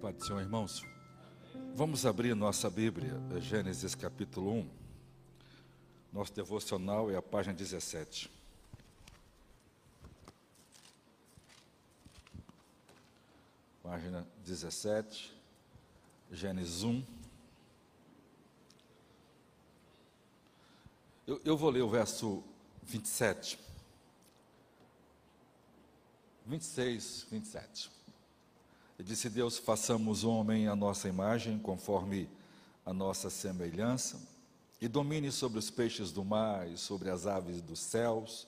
Pai do Senhor, irmãos, vamos abrir nossa Bíblia, Gênesis capítulo 1. Nosso devocional é a página 17. Página 17, Gênesis 1. Eu, eu vou ler o verso 27. 26, 27. Disse Deus: façamos homem à nossa imagem, conforme a nossa semelhança, e domine sobre os peixes do mar, e sobre as aves dos céus,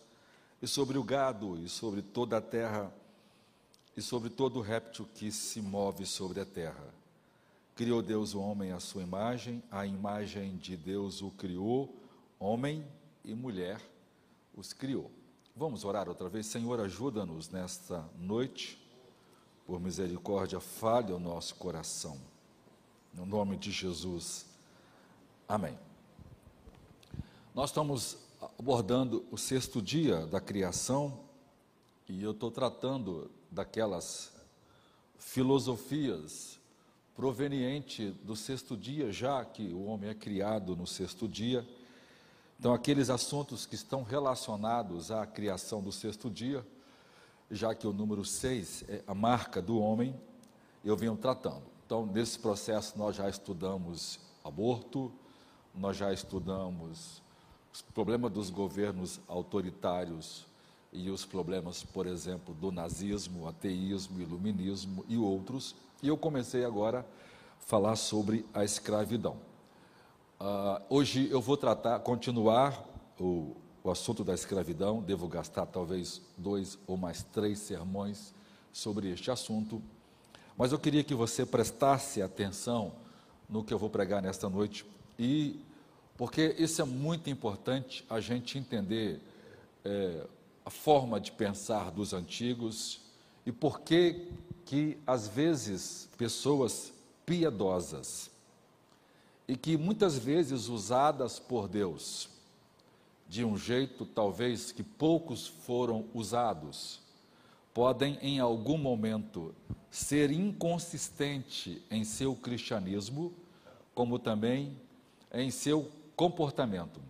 e sobre o gado, e sobre toda a terra, e sobre todo réptil que se move sobre a terra. Criou Deus o homem à sua imagem, a imagem de Deus o criou, homem e mulher os criou. Vamos orar outra vez. Senhor, ajuda-nos nesta noite por misericórdia, fale o nosso coração. No nome de Jesus. Amém. Nós estamos abordando o sexto dia da criação e eu estou tratando daquelas filosofias provenientes do sexto dia, já que o homem é criado no sexto dia. Então, aqueles assuntos que estão relacionados à criação do sexto dia já que o número 6 é a marca do homem, eu venho tratando. Então, nesse processo, nós já estudamos aborto, nós já estudamos os problemas dos governos autoritários e os problemas, por exemplo, do nazismo, ateísmo, iluminismo e outros. E eu comecei agora a falar sobre a escravidão. Uh, hoje eu vou tratar, continuar o, o assunto da escravidão, devo gastar talvez dois ou mais três sermões sobre este assunto, mas eu queria que você prestasse atenção no que eu vou pregar nesta noite, e porque isso é muito importante a gente entender é, a forma de pensar dos antigos e por que que às vezes pessoas piedosas e que muitas vezes usadas por Deus de um jeito talvez que poucos foram usados, podem em algum momento ser inconsistente em seu cristianismo, como também em seu comportamento.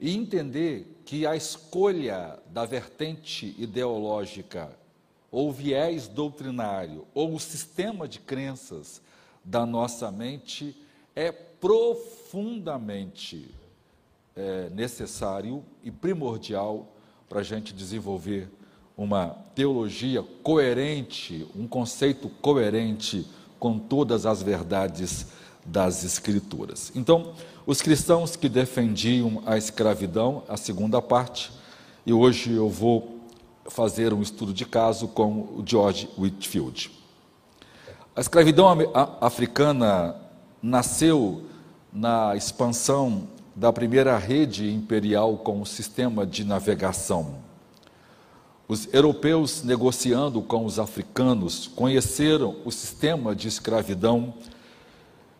E entender que a escolha da vertente ideológica, ou viés doutrinário, ou o sistema de crenças da nossa mente é profundamente é, necessário e primordial para a gente desenvolver uma teologia coerente, um conceito coerente com todas as verdades das Escrituras. Então, os cristãos que defendiam a escravidão, a segunda parte, e hoje eu vou fazer um estudo de caso com o George Whitfield. A escravidão africana nasceu na expansão da primeira rede imperial com o sistema de navegação. Os europeus, negociando com os africanos, conheceram o sistema de escravidão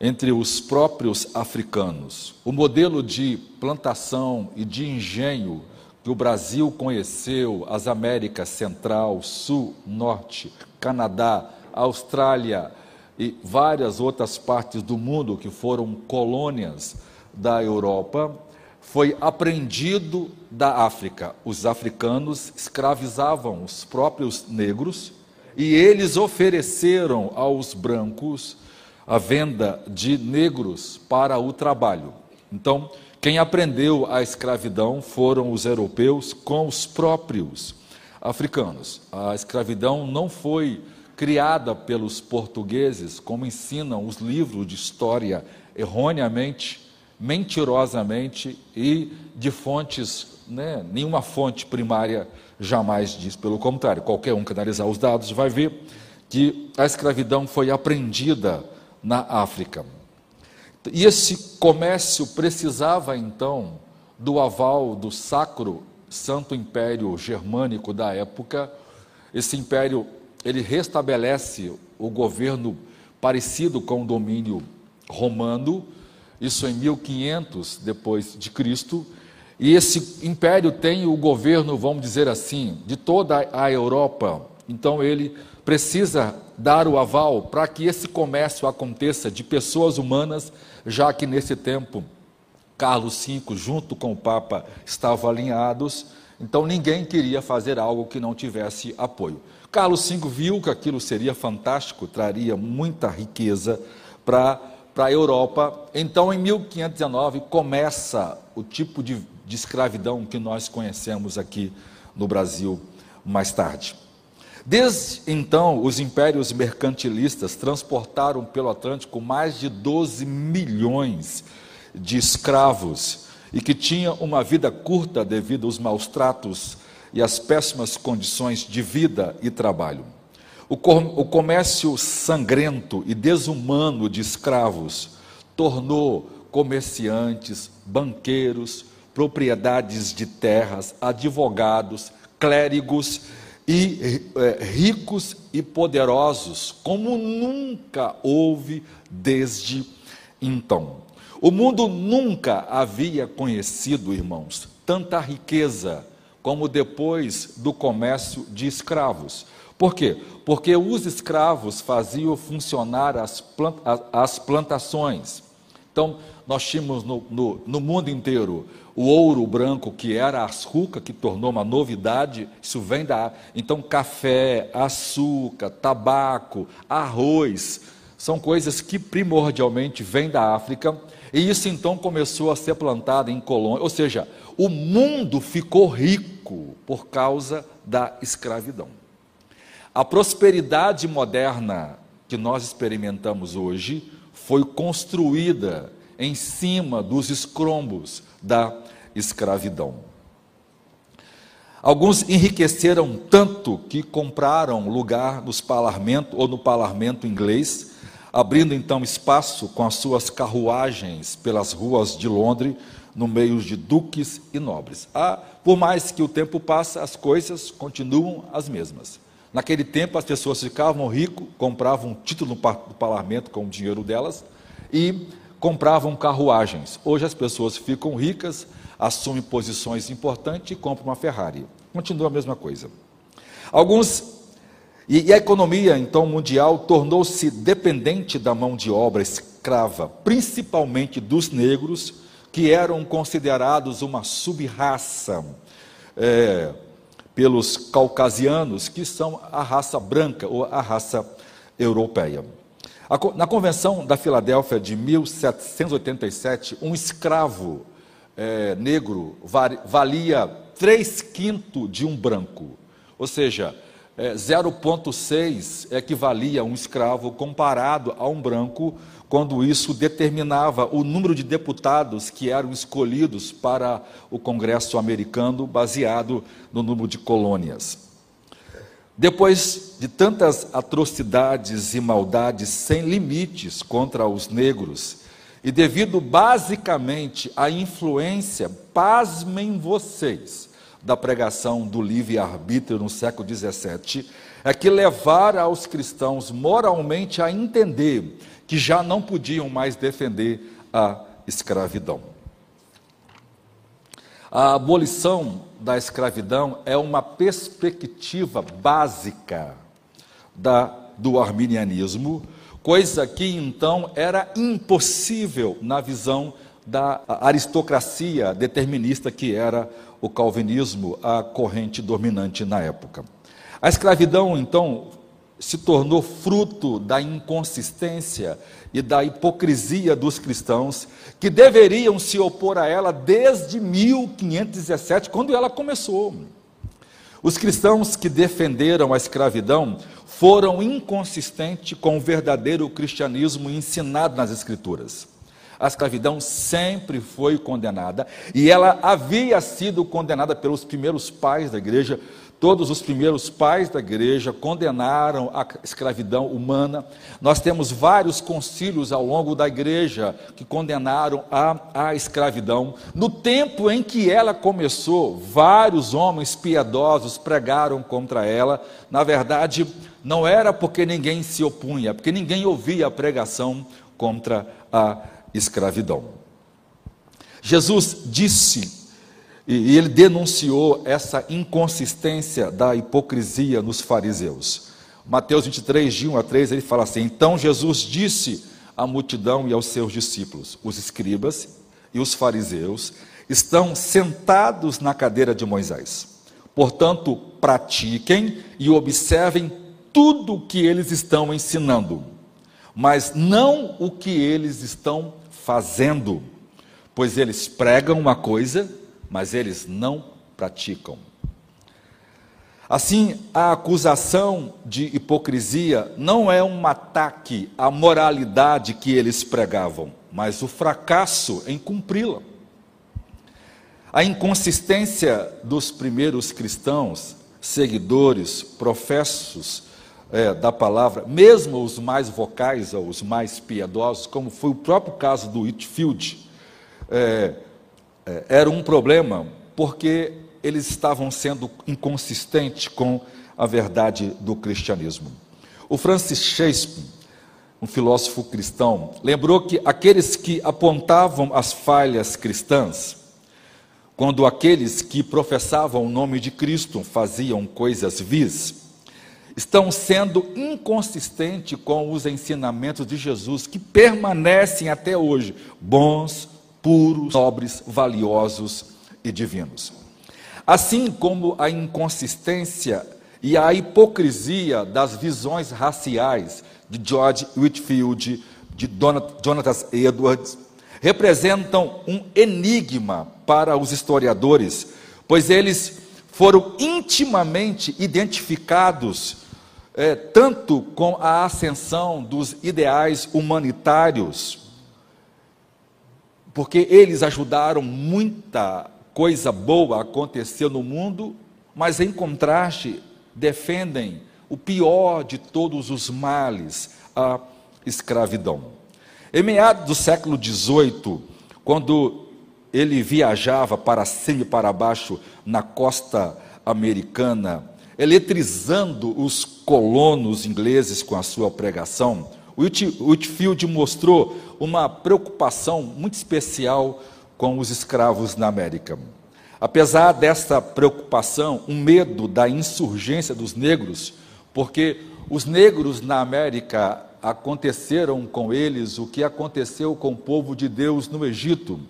entre os próprios africanos. O modelo de plantação e de engenho que o Brasil conheceu, as Américas Central, Sul, Norte, Canadá, Austrália e várias outras partes do mundo que foram colônias da Europa foi aprendido da África. Os africanos escravizavam os próprios negros e eles ofereceram aos brancos a venda de negros para o trabalho. Então, quem aprendeu a escravidão foram os europeus com os próprios africanos. A escravidão não foi criada pelos portugueses, como ensinam os livros de história erroneamente mentirosamente e de fontes, né, nenhuma fonte primária jamais diz. Pelo contrário, qualquer um que analisar os dados vai ver que a escravidão foi aprendida na África. E esse comércio precisava então do aval do Sacro Santo Império Germânico da época. Esse império ele restabelece o governo parecido com o domínio romano, isso em 1500 depois de Cristo, e esse império tem o governo, vamos dizer assim, de toda a Europa. Então ele precisa dar o aval para que esse comércio aconteça de pessoas humanas, já que nesse tempo Carlos V, junto com o Papa, estavam alinhados, então ninguém queria fazer algo que não tivesse apoio. Carlos V viu que aquilo seria fantástico, traria muita riqueza para a Europa. Então, em 1519, começa o tipo de, de escravidão que nós conhecemos aqui no Brasil mais tarde. Desde então, os impérios mercantilistas transportaram pelo Atlântico mais de 12 milhões de escravos e que tinha uma vida curta devido aos maus tratos e às péssimas condições de vida e trabalho. O, comércio sangrento e desumano de escravos tornou comerciantes, banqueiros, propriedades de terras, advogados, clérigos e é, ricos e poderosos, como nunca houve desde então. O mundo nunca havia conhecido, irmãos, tanta riqueza como depois do comércio de escravos. Por quê? Porque os escravos faziam funcionar as, as plantações. Então, nós tínhamos no, no, no, mundo inteiro o ouro branco, que era a açúcar, que tornou uma novidade, isso vem da. Então, café, açúcar, tabaco, arroz, são coisas que primordialmente vêm da África e isso então começou a ser plantado em colônias, ou seja, o mundo ficou rico por causa da escravidão. A prosperidade moderna que nós experimentamos hoje foi construída em cima dos escrombos da escravidão. Alguns enriqueceram tanto que compraram lugar nos parlamento ou no parlamento inglês abrindo então espaço com as suas carruagens pelas ruas de Londres, no meio de duques e nobres. Ah, por mais que o tempo passa, as coisas continuam as mesmas. Naquele tempo, as pessoas ficavam ricas, compravam um título no parlamento com o dinheiro delas e compravam carruagens. Hoje as pessoas ficam ricas, assumem posições importantes e compram uma Ferrari. Continua a mesma coisa. Alguns e, e a economia, então, mundial tornou-se dependente da mão de obra escrava, principalmente dos negros, que eram considerados uma sub-raça é, pelos caucasianos, que são a raça branca ou a raça europeia. Na Convenção da Filadélfia de 1787, um escravo é, negro valia três quintos de um branco. Ou seja, é, 0,6 equivalia a um escravo comparado a um branco, quando isso determinava o número de deputados que eram escolhidos para o Congresso americano, baseado no número de colônias. Depois de tantas atrocidades e maldades sem limites contra os negros, e devido basicamente à influência, pasmem vocês, da pregação do livre-arbítrio no século XVII é que levara os cristãos moralmente a entender que já não podiam mais defender a escravidão. A abolição da escravidão é uma perspectiva básica da, do arminianismo, coisa que então era impossível na visão da aristocracia determinista que era o calvinismo, a corrente dominante na época. A escravidão, então, se tornou fruto da inconsistência e da hipocrisia dos cristãos, que deveriam se opor a ela desde 1517, quando ela começou. Os cristãos que defenderam a escravidão foram inconsistentes com o verdadeiro cristianismo ensinado nas Escrituras a escravidão sempre foi condenada e ela havia sido condenada pelos primeiros pais da igreja. Todos os primeiros pais da igreja condenaram a escravidão humana. Nós temos vários concílios ao longo da igreja que condenaram a, a escravidão. No tempo em que ela começou, vários homens piedosos pregaram contra ela. Na verdade, não era porque ninguém se opunha, porque ninguém ouvia a pregação contra a escravidão. Jesus disse, e ele denunciou essa inconsistência da hipocrisia nos fariseus. Mateus 23, de 1 a 3, ele fala assim: Então Jesus disse à multidão e aos seus discípulos: Os escribas e os fariseus estão sentados na cadeira de Moisés. Portanto, pratiquem e observem tudo o que eles estão ensinando, mas não o que eles estão fazendo, pois eles pregam uma coisa, mas eles não praticam. Assim, a acusação de hipocrisia não é um ataque à moralidade que eles pregavam, mas o fracasso em cumpri-la. A inconsistência dos primeiros cristãos, seguidores, professos é, da palavra, mesmo os mais vocais ou os mais piedosos, como foi o próprio caso do Whitfield, é, é, era um problema porque eles estavam sendo inconsistentes com a verdade do cristianismo. O Francis Shakespeare, um filósofo cristão, lembrou que aqueles que apontavam as falhas cristãs, quando aqueles que professavam o nome de Cristo faziam coisas vis, estão sendo inconsistentes com os ensinamentos de Jesus, que permanecem até hoje bons, puros, nobres, valiosos e divinos. Assim como a inconsistência e a hipocrisia das visões raciais de George Whitfield, de Jonathan Edwards, representam um enigma para os historiadores, pois eles foram intimamente identificados é, tanto com a ascensão dos ideais humanitários, porque eles ajudaram muita coisa boa aconteceu no mundo, mas em contraste defendem o pior de todos os males, a escravidão. Em meados do século XVIII, quando ele viajava para cima e para baixo na costa americana, eletrizando os colonos ingleses com a sua pregação, Whitfield mostrou uma preocupação muito especial com os escravos na América. Apesar dessa preocupação, um medo da insurgência dos negros, porque os negros na América aconteceram com eles o que aconteceu com o povo de Deus no Egito.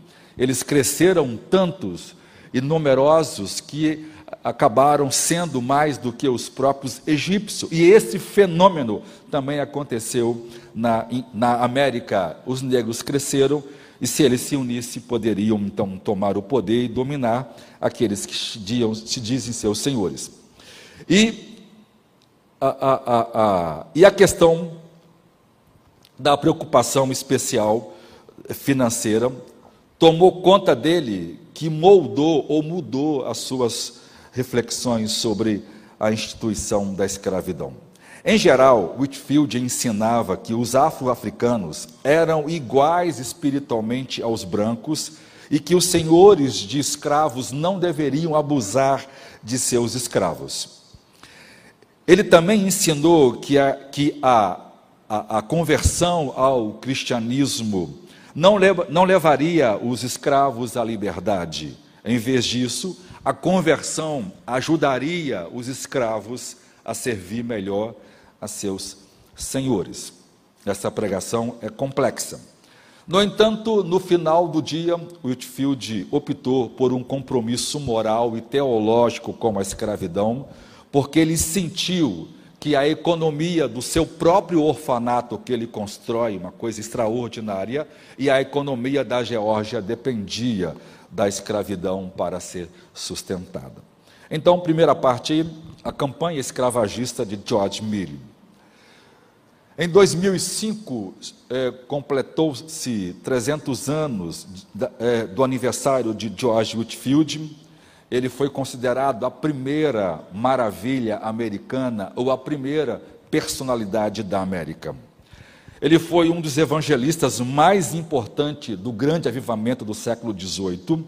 Eles cresceram tantos e numerosos que acabaram sendo mais do que os próprios egípcios. E esse fenômeno também aconteceu na, na América. Os negros cresceram e se eles se unissem, poderiam então tomar o poder e dominar aqueles que se dizem seus senhores. E a, a, a, e a questão da preocupação especial financeira tomou conta dele, que moldou ou mudou as suas reflexões sobre a instituição da escravidão. Em geral, Whitfield ensinava que os afro-africanos eram iguais espiritualmente aos brancos e que os senhores de escravos não deveriam abusar de seus escravos. Ele também ensinou que a, que a, a, a conversão ao cristianismo não, leva, não levaria os escravos à liberdade. Em vez disso, a conversão ajudaria os escravos a servir melhor a seus senhores. Essa pregação é complexa. No entanto, no final do dia, Whitfield optou por um compromisso moral e teológico com a escravidão, porque ele sentiu que a economia do seu próprio orfanato que ele constrói, uma coisa extraordinária, e a economia da Geórgia dependia da escravidão para ser sustentada. Então, primeira parte, a campanha escravagista de George Milley. Em 2005, é, completou-se 300 anos é, do aniversário de George Whitfield. Ele foi considerado a primeira maravilha americana ou a primeira personalidade da América. Ele foi um dos evangelistas mais importantes do grande avivamento do século XVIII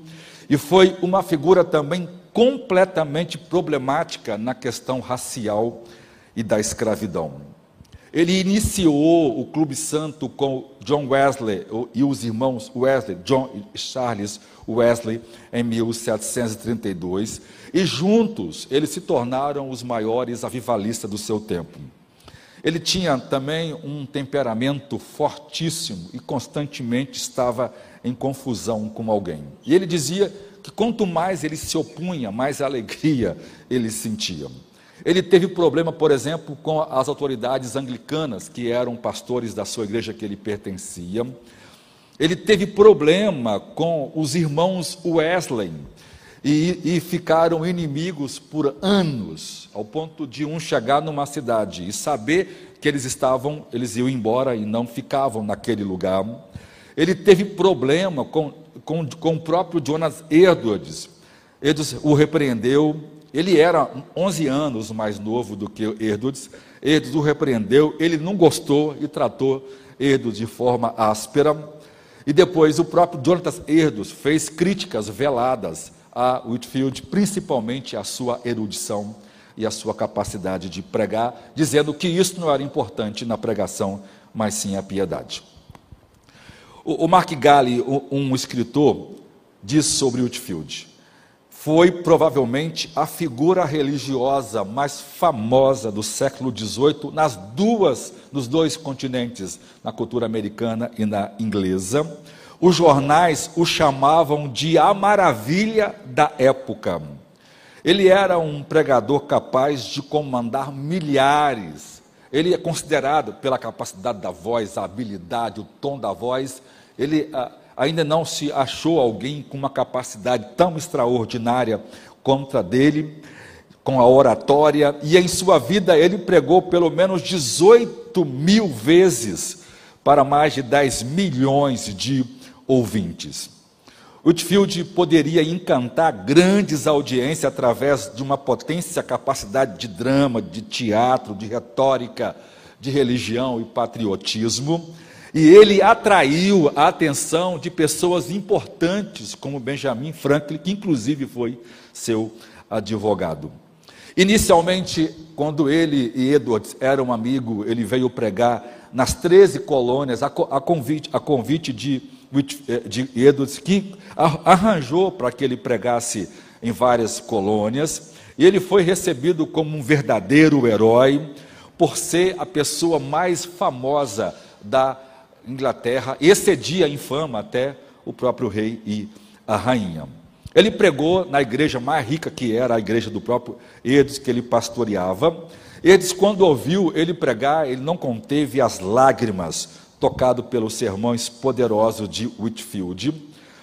e foi uma figura também completamente problemática na questão racial e da escravidão. Ele iniciou o Clube Santo com John Wesley e os irmãos Wesley, John e Charles Wesley, em 1732, e juntos eles se tornaram os maiores avivalistas do seu tempo. Ele tinha também um temperamento fortíssimo e constantemente estava em confusão com alguém. E ele dizia que quanto mais ele se opunha, mais alegria ele sentia. Ele teve problema, por exemplo, com as autoridades anglicanas, que eram pastores da sua igreja que ele pertencia. Ele teve problema com os irmãos Wesley e, e, ficaram inimigos por anos, ao ponto de um chegar numa cidade e saber que eles estavam, eles iam embora e não ficavam naquele lugar. Ele teve problema com, com, com o próprio Jonas Edwards. Edwards o repreendeu. Ele era 11 anos mais novo do que Edwards. Edwards o repreendeu. Ele não gostou e tratou Edwards de forma áspera. E depois o próprio Jonathan Edwards fez críticas veladas a Whitfield, principalmente a sua erudição e a sua capacidade de pregar, dizendo que isso não era importante na pregação, mas sim a piedade. O, Mark Galli, um escritor, diz sobre Whitfield: foi provavelmente a figura religiosa mais famosa do século XVIII nas duas, nos dois continentes, na cultura americana e na inglesa. Os jornais o chamavam de a maravilha da época. Ele era um pregador capaz de comandar milhares. Ele é considerado pela capacidade da voz, a habilidade, o tom da voz, ele ah, ainda não se achou alguém com uma capacidade tão extraordinária contra dele, com a oratória, e em sua vida ele pregou pelo menos 18 mil vezes para mais de 10 milhões de ouvintes. Whitfield poderia encantar grandes audiências através de uma potência capacidade de drama, de teatro, de retórica, de religião e patriotismo. E ele atraiu a atenção de pessoas importantes, como Benjamin Franklin, que inclusive foi seu advogado. Inicialmente, quando ele e Edwards eram amigos, ele veio pregar nas 13 colônias, a, convite, a convite de, eh, de Edwards, que arranjou para que ele pregasse em várias colônias, e ele foi recebido como um verdadeiro herói, por ser a pessoa mais famosa da Inglaterra, excedia em fama até o próprio rei e a rainha. Ele pregou na igreja mais rica que era a igreja do próprio Edes, que ele pastoreava. Edes, quando ouviu ele pregar, ele não conteve as lágrimas, tocado pelos sermões poderosos de Whitfield.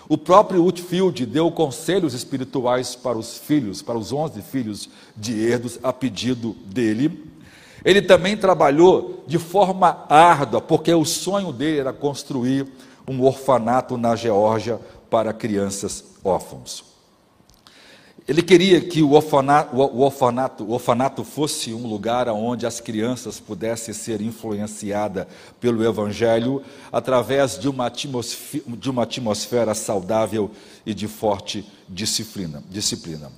O próprio Whitfield deu conselhos espirituais para os filhos, para os onze filhos de Erdos, a pedido dele. Ele também trabalhou de forma árdua, porque o sonho dele era construir um orfanato na Geórgia para crianças órfãos. Ele queria que o orfanato, o, orfanato, o orfanato fosse um lugar onde as crianças pudessem ser influenciadas pelo Evangelho através de uma, atmosfera, de uma atmosfera saudável e de forte disciplina. disciplina.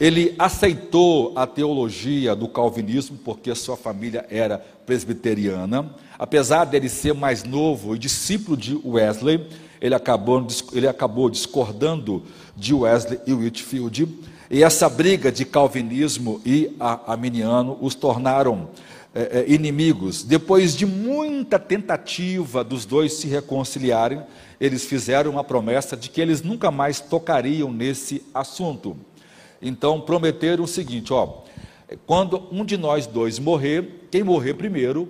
Ele aceitou a teologia do calvinismo porque sua família era presbiteriana. Apesar dele ser mais novo e discípulo de Wesley, ele acabou, ele acabou discordando de Wesley e Whitfield. E essa briga de calvinismo e arminiano os tornaram é, inimigos. Depois de muita tentativa dos dois se reconciliarem, eles fizeram uma promessa de que eles nunca mais tocariam nesse assunto. Então prometeram o seguinte: ó, quando um de nós dois morrer, quem morrer primeiro,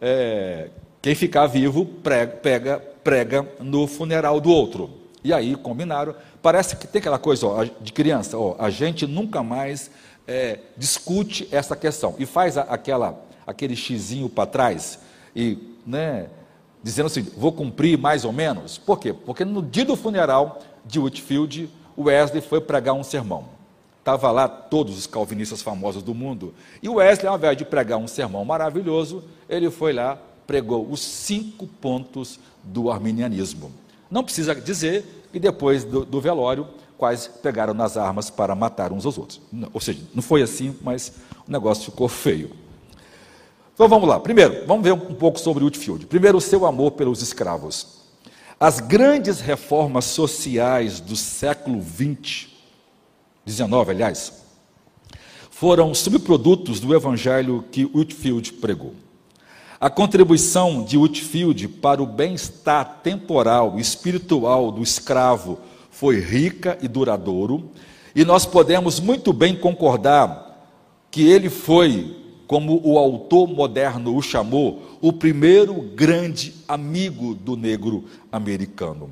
é, quem ficar vivo prega, pega, prega no funeral do outro. E aí combinaram. Parece que tem aquela coisa ó, de criança, ó, a gente nunca mais é, discute essa questão e faz a, aquela, aquele xizinho para trás e, né, dizendo assim, vou cumprir mais ou menos. Por quê? Porque no dia do funeral de Whitfield, Wesley foi pregar um sermão. Estava lá todos os calvinistas famosos do mundo. E Wesley, ao invés de pregar um sermão maravilhoso, ele foi lá, pregou os cinco pontos do arminianismo. Não precisa dizer que depois do, do velório, quase pegaram nas armas para matar uns aos outros. Ou seja, não foi assim, mas o negócio ficou feio. Então vamos lá. Primeiro, vamos ver um pouco sobre Whitfield. Primeiro, o seu amor pelos escravos. As grandes reformas sociais do século XX 19, aliás, foram subprodutos do evangelho que Whitfield pregou. A contribuição de Whitfield para o bem-estar temporal e espiritual do escravo foi rica e duradouro, e nós podemos muito bem concordar que ele foi, como o autor moderno o chamou, o primeiro grande amigo do negro americano.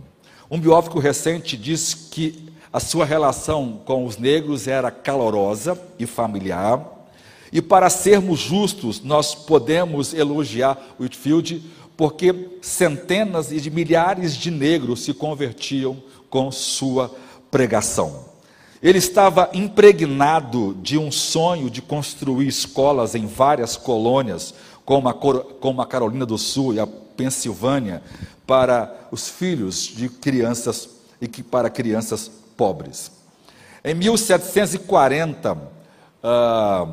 Um biógrafo recente diz que a sua relação com os negros era calorosa e familiar, e para sermos justos, nós podemos elogiar Whitfield, porque centenas e de milhares de negros se convertiam com sua pregação. Ele estava impregnado de um sonho de construir escolas em várias colônias, como a, como a Carolina do Sul e a Pensilvânia, para os filhos de crianças e que para crianças pobres. Em 1740, uh,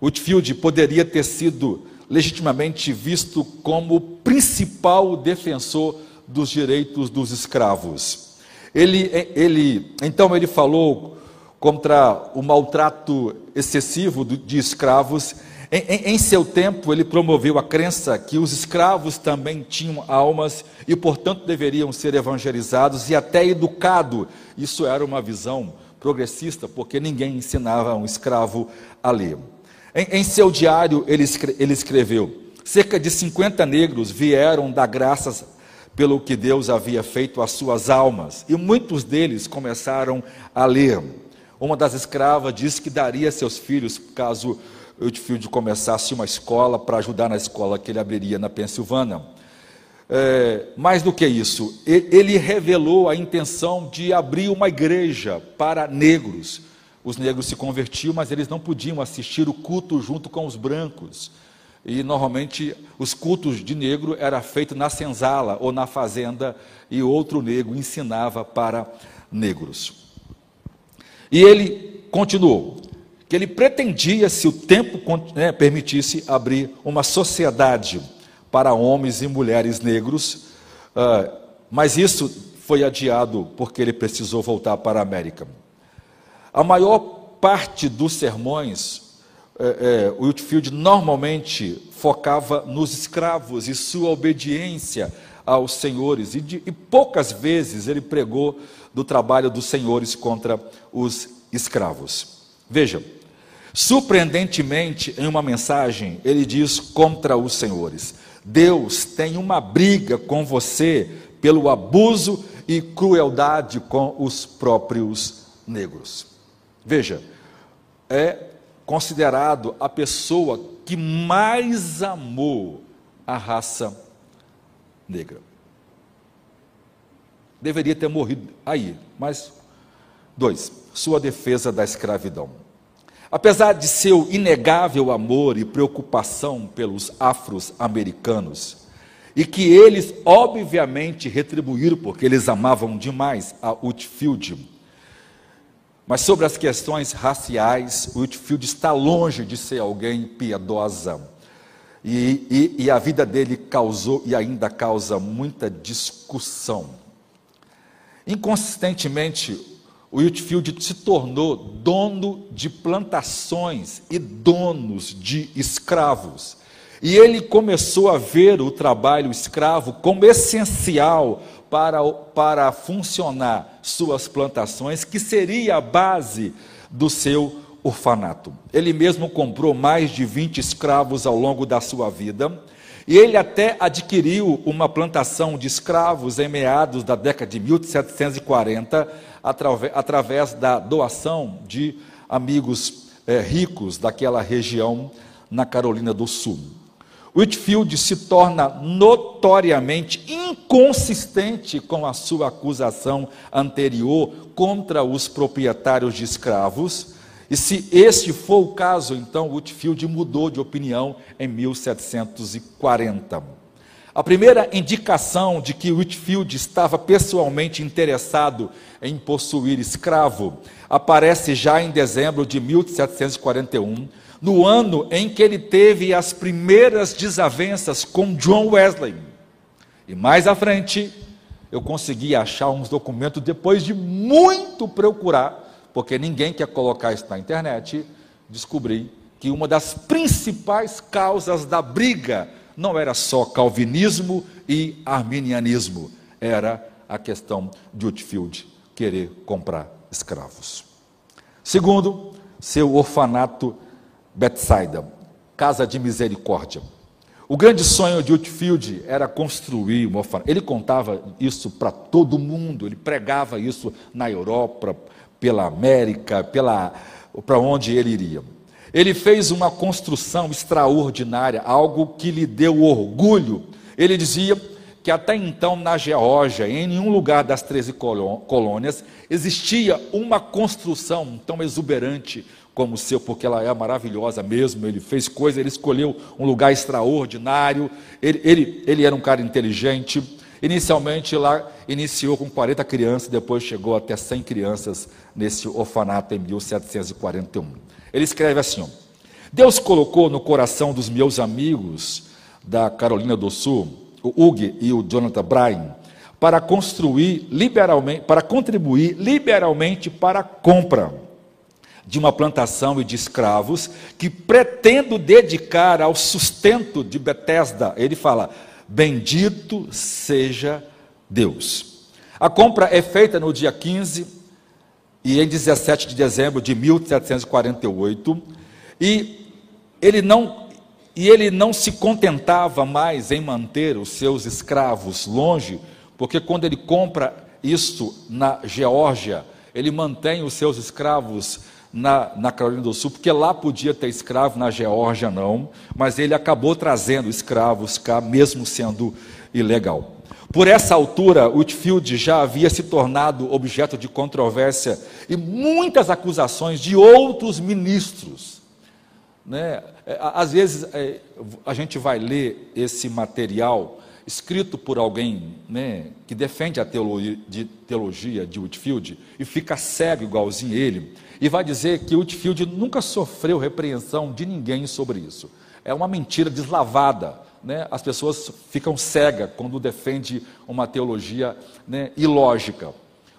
Whitfield poderia ter sido legitimamente visto como o principal defensor dos direitos dos escravos. Ele, ele, então ele falou contra o maltrato excessivo de escravos. Em, em, em, seu tempo, ele promoveu a crença que os escravos também tinham almas e, portanto, deveriam ser evangelizados e até educados. Isso era uma visão progressista, porque ninguém ensinava um escravo a ler. Em, em seu diário, ele, escre, ele escreveu: cerca de 50 negros vieram dar graças pelo que Deus havia feito às suas almas, e muitos deles começaram a ler. Uma das escravas disse que daria seus filhos caso Whitfield começasse uma escola para ajudar na escola que ele abriria na Pensilvânia. É, mais do que isso, ele revelou a intenção de abrir uma igreja para negros os negros se convertiam, mas eles não podiam assistir o culto junto com os brancos. E normalmente os cultos de negro era feito na senzala ou na fazenda e outro negro ensinava para negros. E ele continuou que ele pretendia, se o tempo né, permitisse, abrir uma sociedade para homens e mulheres negros, uh, mas isso foi adiado porque ele precisou voltar para a América. A maior parte dos sermões, é, Whitfield normalmente focava nos escravos e sua obediência aos senhores, e, de, e poucas vezes ele pregou do trabalho dos senhores contra os escravos. Veja, surpreendentemente, em uma mensagem, ele diz contra os senhores: Deus tem uma briga com você pelo abuso e crueldade com os próprios negros. Veja, é considerado a pessoa que mais amou a raça negra. Deveria ter morrido aí, mas dois, sua defesa da escravidão. Apesar de seu inegável amor e preocupação pelos afro-americanos, e que eles obviamente retribuíram porque eles amavam demais a Whitfield, mas sobre as questões raciais, Whitfield está longe de ser alguém piedosa. E, e, e, a vida dele causou e ainda causa muita discussão. Inconsistentemente, Whitfield se tornou dono de plantações e donos de escravos. E ele começou a ver o trabalho escravo como essencial para, para funcionar suas plantações, que seria a base do seu orfanato. Ele mesmo comprou mais de 20 escravos ao longo da sua vida, e ele até adquiriu uma plantação de escravos em meados da década de 1740, através, da doação de amigos é, ricos daquela região na Carolina do Sul. Whitfield se torna notoriamente inconsistente com a sua acusação anterior contra os proprietários de escravos. E se este for o caso, então Whitfield mudou de opinião em 1740. A primeira indicação de que Whitfield estava pessoalmente interessado em possuir escravo aparece já em dezembro de 1741 no ano em que ele teve as primeiras desavenças com John Wesley. E mais à frente, eu consegui achar uns documentos depois de muito procurar, porque ninguém quer colocar isso na internet, descobri que uma das principais causas da briga não era só calvinismo e arminianismo, era a questão de Whitfield querer comprar escravos. Segundo, seu orfanato Bethsaida, casa de misericórdia. O grande sonho de Whitfield era construir uma orfanato. Ele contava isso para todo mundo, ele pregava isso na Europa, pela América, pela para onde ele iria. Ele fez uma construção extraordinária, algo que lhe deu orgulho. Ele dizia que até então na Geórgia, em nenhum lugar das 13 colônias, existia uma construção tão exuberante como o seu, porque ela é maravilhosa mesmo. Ele fez coisa, ele escolheu um lugar extraordinário. Ele, ele, ele era um cara inteligente. Inicialmente lá iniciou com 40 crianças, depois chegou até 100 crianças nesse orfanato em 1741. Ele escreve assim: Deus colocou no coração dos meus amigos da Carolina do Sul, o Hugh e o Jonathan Bryan, para construir liberalmente, para contribuir liberalmente para a compra de uma plantação e de escravos que pretendo dedicar ao sustento de Betesda. Ele fala: Bendito seja Deus. A compra é feita no dia 15 e em 17 de dezembro de 1748, e ele não e ele não se contentava mais em manter os seus escravos longe, porque quando ele compra isso na Geórgia, ele mantém os seus escravos na, na Carolina do Sul, porque lá podia ter escravo, na Geórgia não, mas ele acabou trazendo escravos cá, mesmo sendo ilegal. Por essa altura, Whitfield já havia se tornado objeto de controvérsia e muitas acusações de outros ministros. Né? É, às vezes é, a gente vai ler esse material escrito por alguém né, que defende a teologia de, teologia de Whitfield e fica cego igualzinho ele, e vai dizer que Whitfield nunca sofreu repreensão de ninguém sobre isso. É uma mentira deslavada. Né? As pessoas ficam cegas quando defende uma teologia né, ilógica.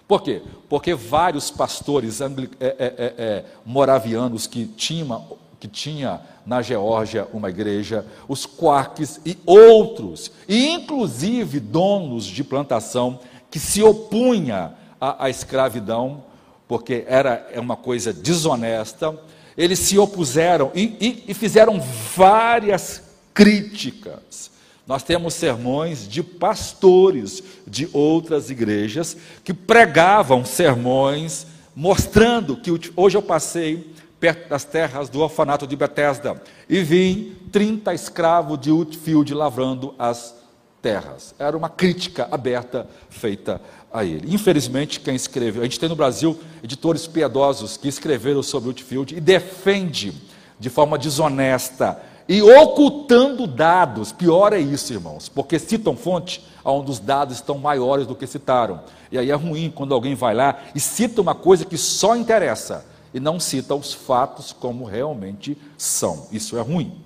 Por quê? Porque vários pastores é, é, é, é, moravianos que tinham que tinha na Geórgia uma igreja, os quarks e outros, e inclusive donos de plantação que se opunha à, à escravidão, porque era é uma coisa desonesta, eles se opuseram e, e, e fizeram várias críticas. Nós temos sermões de pastores de outras igrejas que pregavam sermões mostrando que hoje eu passei perto das terras do orfanato de Betesda, e vi 30 escravos de Whitfield lavrando as terras. Era uma crítica aberta feita a ele. Infelizmente, quem escreveu, a gente tem no Brasil editores piedosos que escreveram sobre Whitfield e defende de forma desonesta e ocultando dados. Pior é isso, irmãos, porque citam fonte onde os dados estão maiores do que citaram. E aí é ruim quando alguém vai lá e cita uma coisa que só interessa e não cita os fatos como realmente são. Isso é ruim.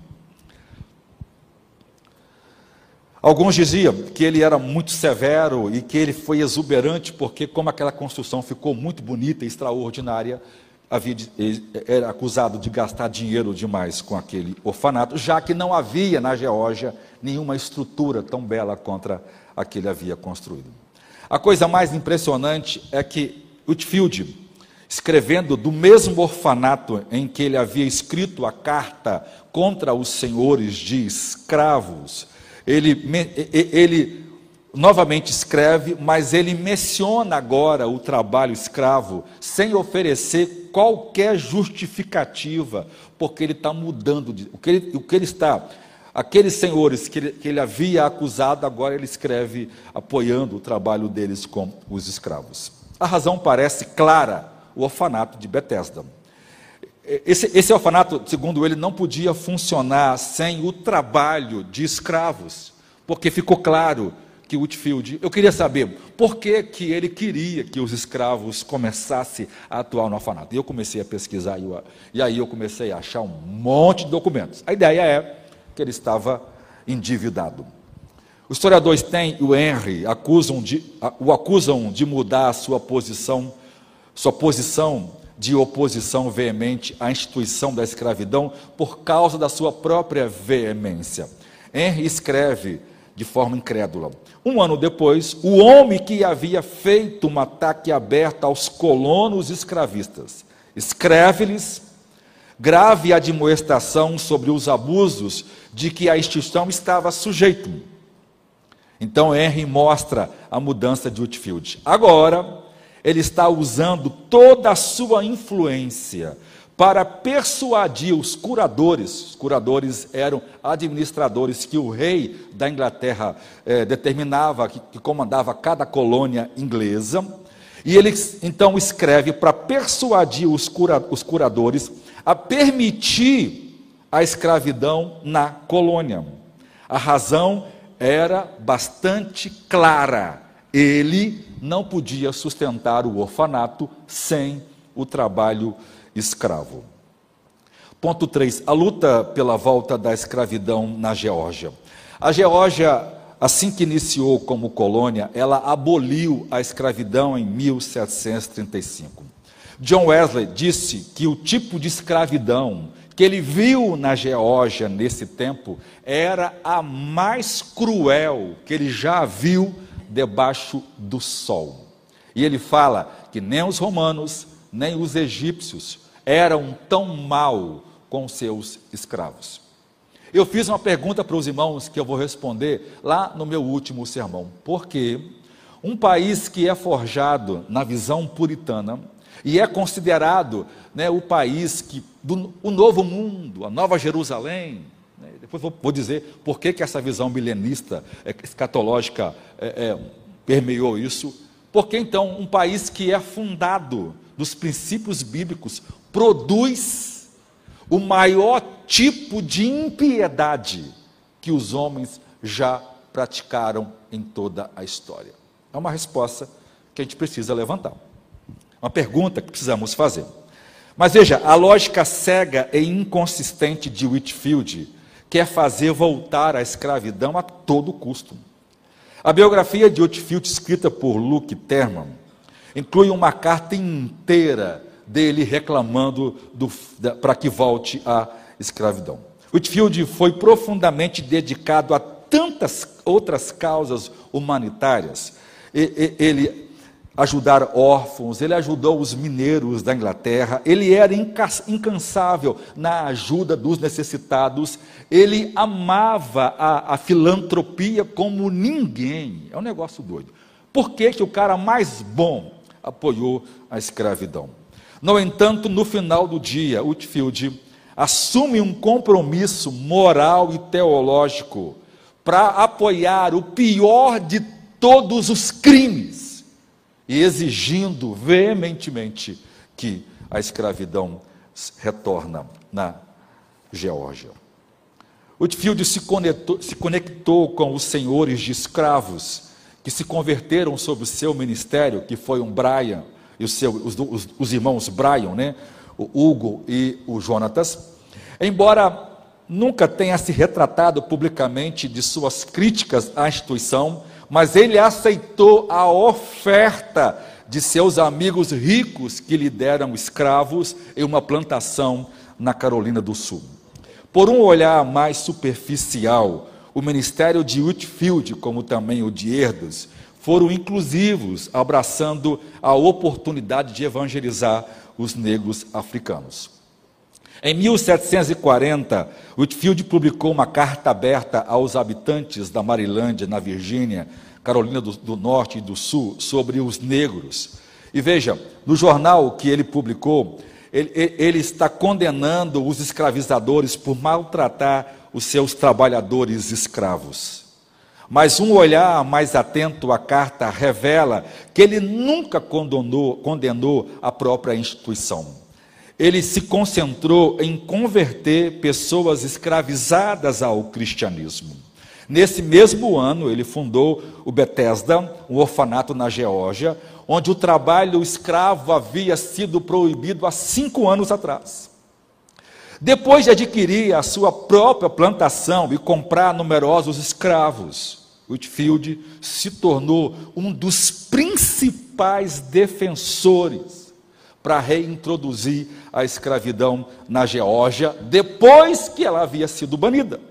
Alguns diziam que ele era muito severo e que ele foi exuberante, porque, como aquela construção ficou muito bonita e extraordinária, havia, era acusado de gastar dinheiro demais com aquele orfanato, já que não havia na Geórgia nenhuma estrutura tão bela contra a que ele havia construído. A coisa mais impressionante é que Whitfield, escrevendo do mesmo orfanato em que ele havia escrito a carta contra os senhores de escravos, ele, ele novamente escreve, mas ele menciona agora o trabalho escravo sem oferecer qualquer justificativa, porque ele está mudando, o, que ele, o que ele está aqueles senhores que ele, que ele, havia acusado, agora ele escreve apoiando o trabalho deles com os escravos. A razão parece clara o orfanato de Betesda. Esse, esse orfanato, segundo ele, não podia funcionar sem o trabalho de escravos, porque ficou claro que Whitfield, eu queria saber por que, que ele queria que os escravos começassem a atuar no orfanato. E eu comecei a pesquisar, e aí eu comecei a achar um monte de documentos. A ideia é que ele estava endividado. Os historiadores têm o Henry acusam de, o acusam de mudar sua posição sua posição de oposição veemente à instituição da escravidão por causa da sua própria veemência. Henry escreve de forma incrédula. Um ano depois, o homem que havia feito um ataque aberto aos colonos escravistas escreve-lhes grave admoestação sobre os abusos de que a instituição estava sujeito. Então Henry mostra a mudança de Whitfield. Agora, ele está usando toda a sua influência para persuadir os curadores. Os curadores eram administradores que o rei da Inglaterra eh, determinava, que, que comandava cada colônia inglesa. E ele então escreve para persuadir os, cura, os curadores a permitir a escravidão na colônia. A razão era bastante clara. Ele não podia sustentar o orfanato sem o trabalho escravo. Ponto 3. A luta pela volta da escravidão na Geórgia. A Geórgia, assim que iniciou como colônia, ela aboliu a escravidão em 1735. John Wesley disse que o tipo de escravidão que ele viu na Geórgia nesse tempo era a mais cruel que ele já viu debaixo do sol. E ele fala que nem os romanos, nem os egípcios eram tão mal com seus escravos. Eu fiz uma pergunta para os irmãos que eu vou responder lá no meu último sermão. Por que um país que é forjado na visão puritana e é considerado né, o país que do o novo mundo, a nova Jerusalém, né, depois vou, vou, dizer por que, que essa visão milenista, é, escatológica, é, é, permeou isso. Porque então um país que é fundado nos princípios bíblicos produz o maior tipo de impiedade que os homens já praticaram em toda a história? É uma resposta que a gente precisa levantar. Uma pergunta que precisamos fazer. Mas veja, a lógica cega e inconsistente de Whitfield quer fazer voltar a escravidão a todo custo. A biografia de Whitfield, escrita por Luke Terman, inclui uma carta inteira dele reclamando para que volte à escravidão. Whitfield foi profundamente dedicado a tantas outras causas humanitárias. Ele ajudar órfãos, ele ajudou os mineiros da Inglaterra, ele era incansável na ajuda dos necessitados, ele amava a, a filantropia como ninguém. É um negócio doido. Por que, que o cara mais bom apoiou a escravidão? No entanto, no final do dia, Whitfield assume um compromisso moral e teológico para apoiar o pior de todos os crimes e exigindo veementemente que a escravidão retorna na Geórgia. Whitfield se conectou, se conectou com os senhores de escravos que se converteram sob o seu ministério, que foi um Brian e o seu, os, os, os irmãos Brian, né? o Hugo e o Jonatas. Embora nunca tenha se retratado publicamente de suas críticas à instituição, mas ele aceitou a oferta de seus amigos ricos que lhe deram escravos em uma plantação na Carolina do Sul. Por um olhar mais superficial, o ministério de Whitfield, como também o de Erdos, foram inclusivos, abraçando a oportunidade de evangelizar os negros africanos. Em 1740, Whitfield publicou uma carta aberta aos habitantes da Marilândia, na Virgínia, Carolina do, do, Norte e do Sul, sobre os negros. E veja, no jornal que ele publicou, ele, ele está condenando os escravizadores por maltratar os seus trabalhadores escravos. Mas um olhar mais atento à carta revela que ele nunca condenou, condenou a própria instituição ele se concentrou em converter pessoas escravizadas ao cristianismo. Nesse mesmo ano, ele fundou o Bethesda, um orfanato na Geórgia, onde o trabalho escravo havia sido proibido há cinco anos atrás. Depois de adquirir a sua própria plantação e comprar numerosos escravos, Whitfield se tornou um dos principais defensores para reintroduzir a escravidão na Geórgia, depois que ela havia sido banida.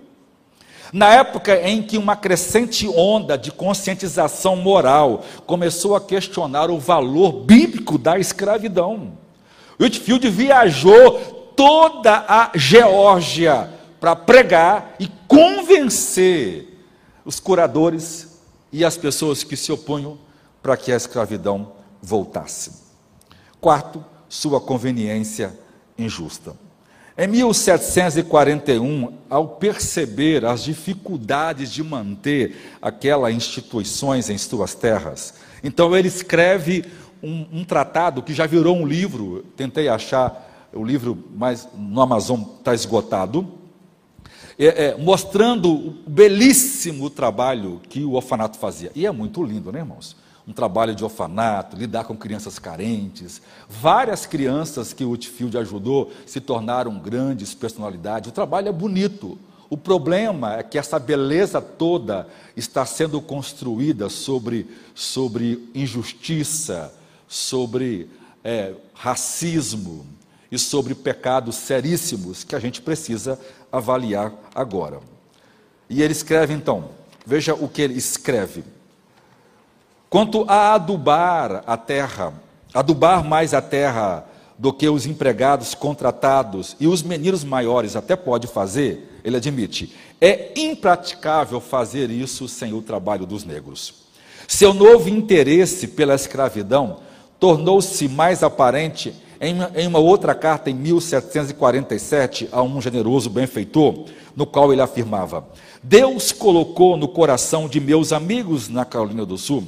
Na época em que uma crescente onda de conscientização moral começou a questionar o valor bíblico da escravidão. Whitfield viajou toda a Geórgia para pregar e convencer os curadores e as pessoas que se opunham para que a escravidão voltasse. Quarto, sua conveniência injusta. Em 1741, ao perceber as dificuldades de manter aquelas instituições em suas terras, então ele escreve um, um tratado que já virou um livro. Tentei achar o livro, mas no Amazon está esgotado. É, é, mostrando o belíssimo trabalho que o orfanato fazia. E é muito lindo, né, irmãos? um trabalho de orfanato, lidar com crianças carentes. Várias crianças que o Whitfield ajudou se tornaram grandes personalidades. O trabalho é bonito. O problema é que essa beleza toda está sendo construída sobre, sobre injustiça, sobre é, racismo e sobre pecados seríssimos que a gente precisa avaliar agora. E ele escreve então, veja o que ele escreve. Quanto a adubar a terra, adubar mais a terra do que os empregados contratados e os meninos maiores até pode fazer, ele admite, é impraticável fazer isso sem o trabalho dos negros. Seu novo interesse pela escravidão tornou-se mais aparente em uma outra carta, em 1747, a um generoso benfeitor, no qual ele afirmava: Deus colocou no coração de meus amigos na Carolina do Sul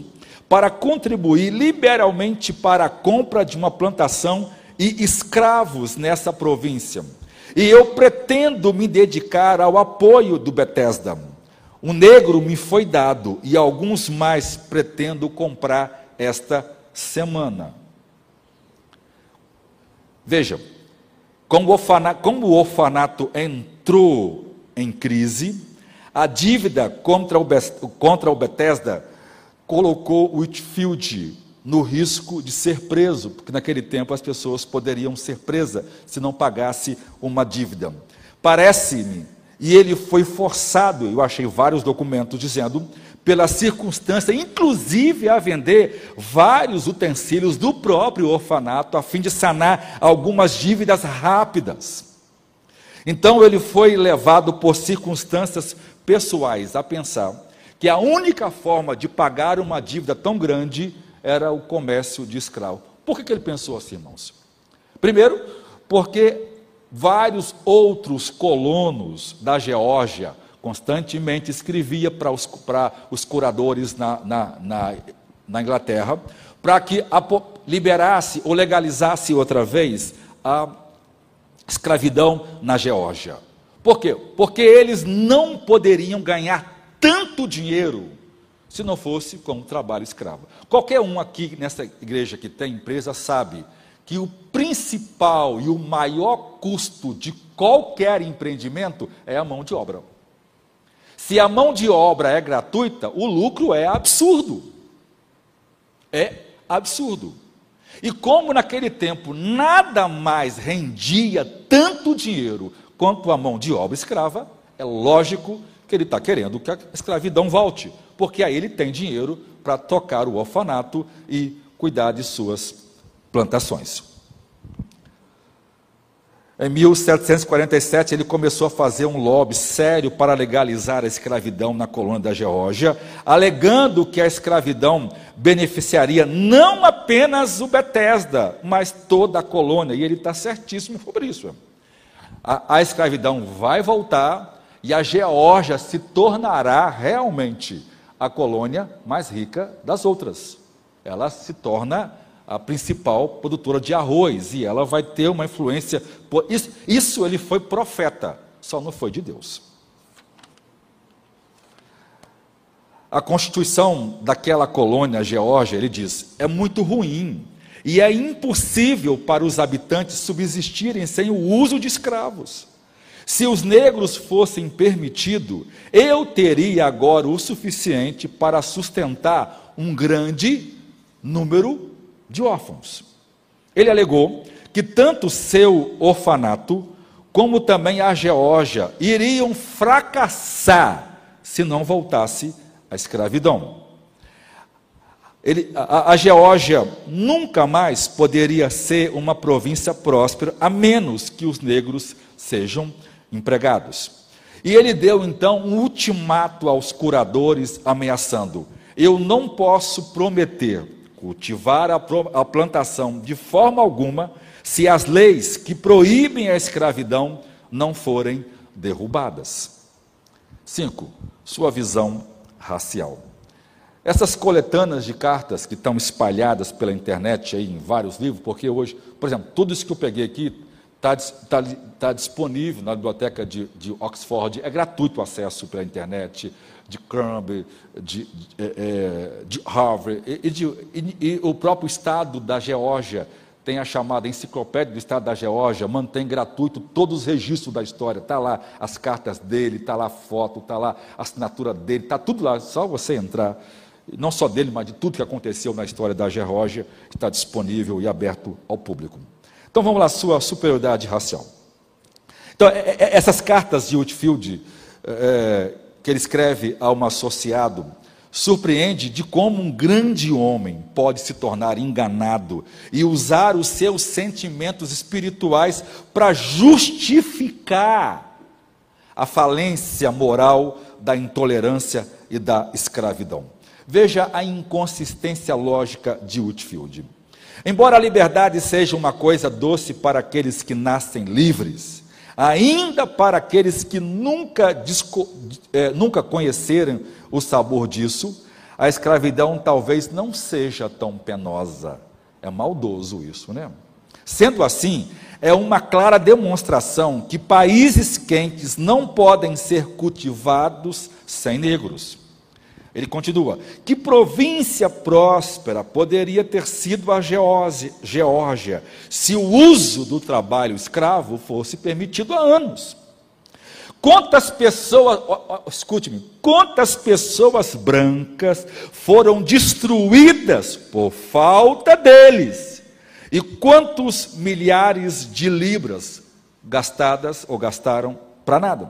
para contribuir liberalmente para a compra de uma plantação e escravos nessa província. E eu pretendo me dedicar ao apoio do Bethesda. Um negro me foi dado e alguns mais pretendo comprar esta semana. Veja, como o orfanato, como o orfanato entrou em crise, a dívida contra o, contra o Bethesda colocou Whitfield no risco de ser preso, porque naquele tempo as pessoas poderiam ser presas se não pagasse uma dívida. Parece-me, e ele foi forçado, eu achei vários documentos dizendo, pela circunstância, inclusive a vender vários utensílios do próprio orfanato, a fim de sanar algumas dívidas rápidas. Então ele foi levado por circunstâncias pessoais a pensar que a única forma de pagar uma dívida tão grande era o comércio de escravo. Por que, que ele pensou assim, irmãos? Primeiro, porque vários outros colonos da Geórgia constantemente escrevia para os, para os curadores na, na, na, na Inglaterra para que liberasse ou legalizasse outra vez a escravidão na Geórgia. Por quê? Porque eles não poderiam ganhar tanto dinheiro se não fosse com o trabalho escravo. Qualquer um aqui nessa igreja que tem empresa sabe que o principal e o maior custo de qualquer empreendimento é a mão de obra. Se a mão de obra é gratuita, o lucro é absurdo. É absurdo. E como naquele tempo nada mais rendia tanto dinheiro quanto a mão de obra escrava, é lógico que ele está querendo que a escravidão volte, porque aí ele tem dinheiro para tocar o orfanato e cuidar de suas plantações. Em 1747, ele começou a fazer um lobby sério para legalizar a escravidão na colônia da Geórgia, alegando que a escravidão beneficiaria não apenas o Bethesda, mas toda a colônia. E ele está certíssimo sobre isso. A, a escravidão vai voltar, e a Geórgia se tornará realmente a colônia mais rica das outras. Ela se torna a principal produtora de arroz e ela vai ter uma influência. Isso, isso ele foi profeta, só não foi de Deus. A constituição daquela colônia, Geórgia, ele diz, é muito ruim e é impossível para os habitantes subsistirem sem o uso de escravos. Se os negros fossem permitidos, eu teria agora o suficiente para sustentar um grande número de órfãos. Ele alegou que tanto seu orfanato como também a Geórgia iriam fracassar se não voltasse à escravidão. Ele, a, a Geórgia nunca mais poderia ser uma província próspera, a menos que os negros sejam empregados. E ele deu então um ultimato aos curadores, ameaçando: Eu não posso prometer cultivar a, plantação de forma alguma se as leis que proíbem a escravidão não forem derrubadas. 5. Sua visão racial. Essas coletanas de cartas que estão espalhadas pela internet aí em vários livros, porque hoje, por exemplo, tudo isso que eu peguei aqui está tá, tá disponível na biblioteca de, de, Oxford, é gratuito o acesso pela internet, de Cambridge, de, de, é, é, de Harvard, e, e, e, o próprio Estado da Geórgia tem a chamada Enciclopédia do Estado da Geórgia, mantém gratuito todos os registros da história, está lá as cartas dele, está lá a foto, está lá a assinatura dele, está tudo lá, só você entrar não só dele, mas de tudo que aconteceu na história da Geórgia, está disponível e aberto ao público. Então vamos lá, sua superioridade racial. Então, é, é, essas cartas de Whitfield, é, que ele escreve a um associado, surpreende de como um grande homem pode se tornar enganado e usar os seus sentimentos espirituais para justificar a falência moral da intolerância e da escravidão. Veja a inconsistência lógica de Whitfield. Embora a liberdade seja uma coisa doce para aqueles que nascem livres, ainda para aqueles que nunca, é, nunca conheceram o sabor disso, a escravidão talvez não seja tão penosa. É maldoso isso, né? Sendo assim, é uma clara demonstração que países quentes não podem ser cultivados sem negros. Ele continua: que província próspera poderia ter sido a Geórgia se o uso do trabalho escravo fosse permitido há anos? Quantas pessoas, escute-me, quantas pessoas brancas foram destruídas por falta deles? E quantos milhares de libras gastadas ou gastaram para nada?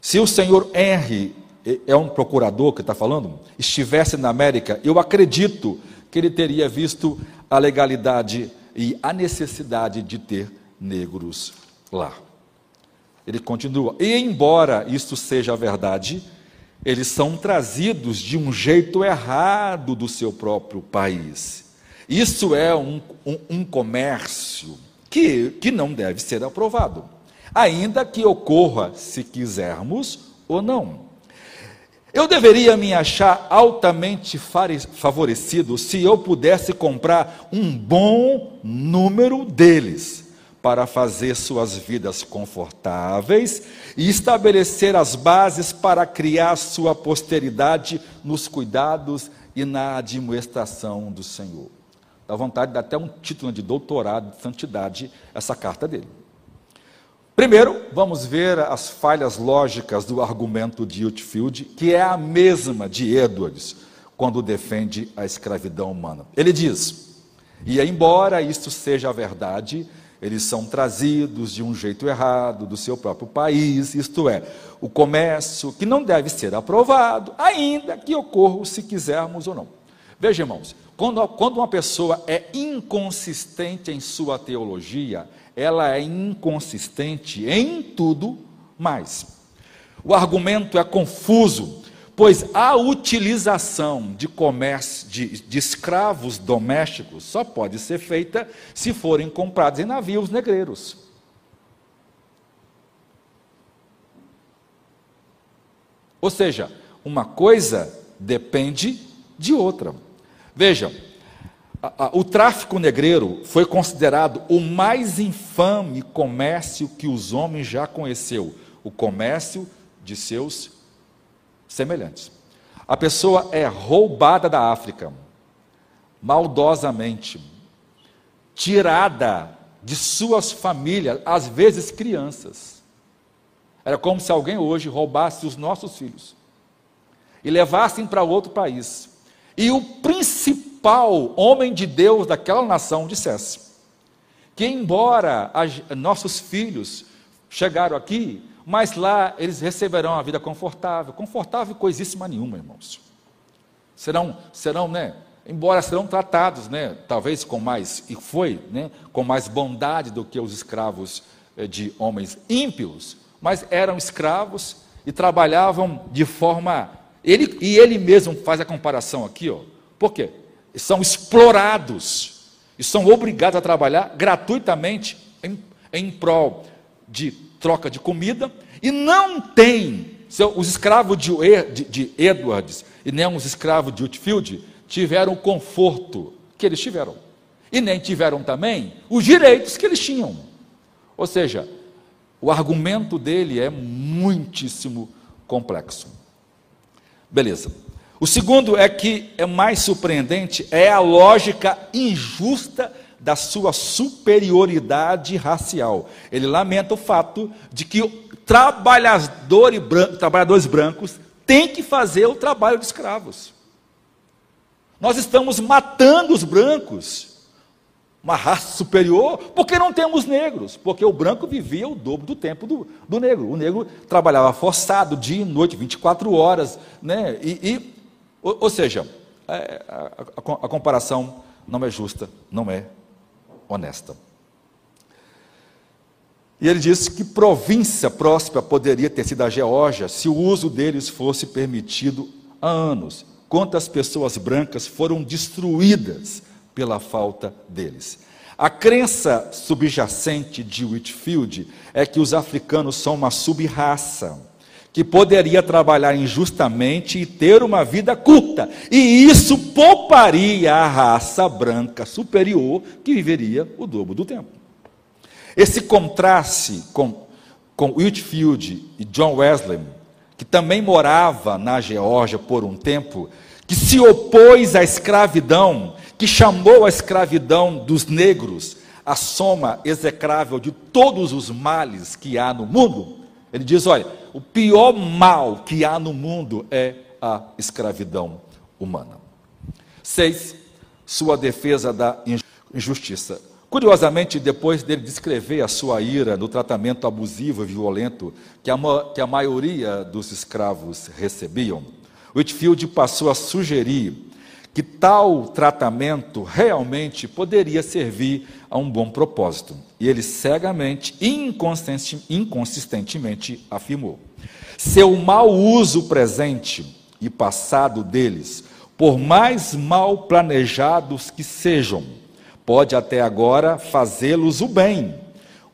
Se o senhor Henry é um procurador que está falando, estivesse na América, eu acredito que ele teria visto a legalidade e a necessidade de ter negros lá. Ele continua, e embora isto seja verdade, eles são trazidos de um jeito errado do seu próprio país. Isso é um, um, um comércio que, que não deve ser aprovado, ainda que ocorra se quisermos ou não. Eu deveria me achar altamente favorecido se eu pudesse comprar um bom número deles para fazer suas vidas confortáveis e estabelecer as bases para criar sua posteridade nos cuidados e na administração do Senhor. Dá vontade de dar até um título de doutorado de santidade essa carta dele. Primeiro, vamos ver as falhas lógicas do argumento de Whitfield, que é a mesma de Edwards, quando defende a escravidão humana. Ele diz: e embora isto seja verdade, eles são trazidos de um jeito errado do seu próprio país, isto é, o comércio que não deve ser aprovado, ainda que ocorra se quisermos ou não. Veja, irmãos, quando, quando uma pessoa é inconsistente em sua teologia, ela é inconsistente em tudo mais. O argumento é confuso, pois a utilização de comércio de, de, escravos domésticos só pode ser feita se forem comprados em navios negreiros. Ou seja, uma coisa depende de outra. Vejam, o tráfico negreiro foi considerado o mais infame comércio que os homens já conheceu, o comércio de seus semelhantes. A pessoa é roubada da África, maldosamente, tirada de suas famílias, às vezes crianças. Era como se alguém hoje roubasse os nossos filhos e levassem para outro país. E o principal homem de Deus daquela nação dissesse que, embora nossos filhos chegaram aqui, mas lá eles receberão uma vida confortável, confortável coisíssima nenhuma, irmãos. Serão, serão, né, embora serão tratados, né, talvez com mais, e foi, né, com mais bondade do que os escravos eh, de homens ímpios, mas eram escravos e trabalhavam de forma, ele, e ele mesmo faz a comparação aqui, ó, por quê? São explorados, e são obrigados a trabalhar gratuitamente em, em prol de troca de comida, e não tem, os escravos de, de, de Edwards e nem os escravos de Whitfield tiveram o conforto que eles tiveram, e nem tiveram também os direitos que eles tinham. Ou seja, o argumento dele é muitíssimo complexo. Beleza. O segundo é que é mais surpreendente é a lógica injusta da sua superioridade racial. Ele lamenta o fato de que trabalhadores brancos, têm que fazer o trabalho de escravos. Nós estamos matando os brancos, uma raça superior, porque não temos negros, porque o branco vivia o dobro do tempo do, do negro. O negro trabalhava forçado, dia e noite, 24 horas, né? e, e ou, ou seja, é, a, a, a comparação não é justa, não é honesta. E ele disse que província próspera poderia ter sido a Geórgia se o uso deles fosse permitido há anos. Quantas pessoas brancas foram destruídas pela falta deles. A crença subjacente de Whitfield é que os africanos são uma sub-raça que poderia trabalhar injustamente e ter uma vida curta, e isso pouparia a raça branca superior que viveria o dobro do tempo. Esse contraste com, com Whitfield e John Wesley, que também morava na Geórgia por um tempo, que se opôs à escravidão, que chamou a escravidão dos negros a soma execrável de todos os males que há no mundo. Ele diz: olha, o pior mal que há no mundo é a escravidão humana. Seis, sua defesa da injustiça. Curiosamente, depois dele descrever a sua ira no tratamento abusivo e violento que a, que a maioria dos escravos recebiam, Whitfield passou a sugerir que tal tratamento realmente poderia servir a um bom propósito. E ele cegamente, inconsistentemente afirmou: seu mau uso presente e passado deles, por mais mal planejados que sejam, pode até agora fazê-los o bem,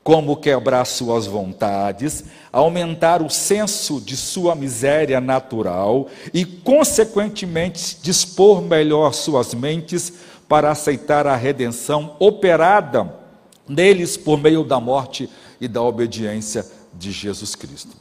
como quebrar suas vontades, aumentar o senso de sua miséria natural e, consequentemente, dispor melhor suas mentes para aceitar a redenção operada neles por meio da morte e da obediência de Jesus Cristo.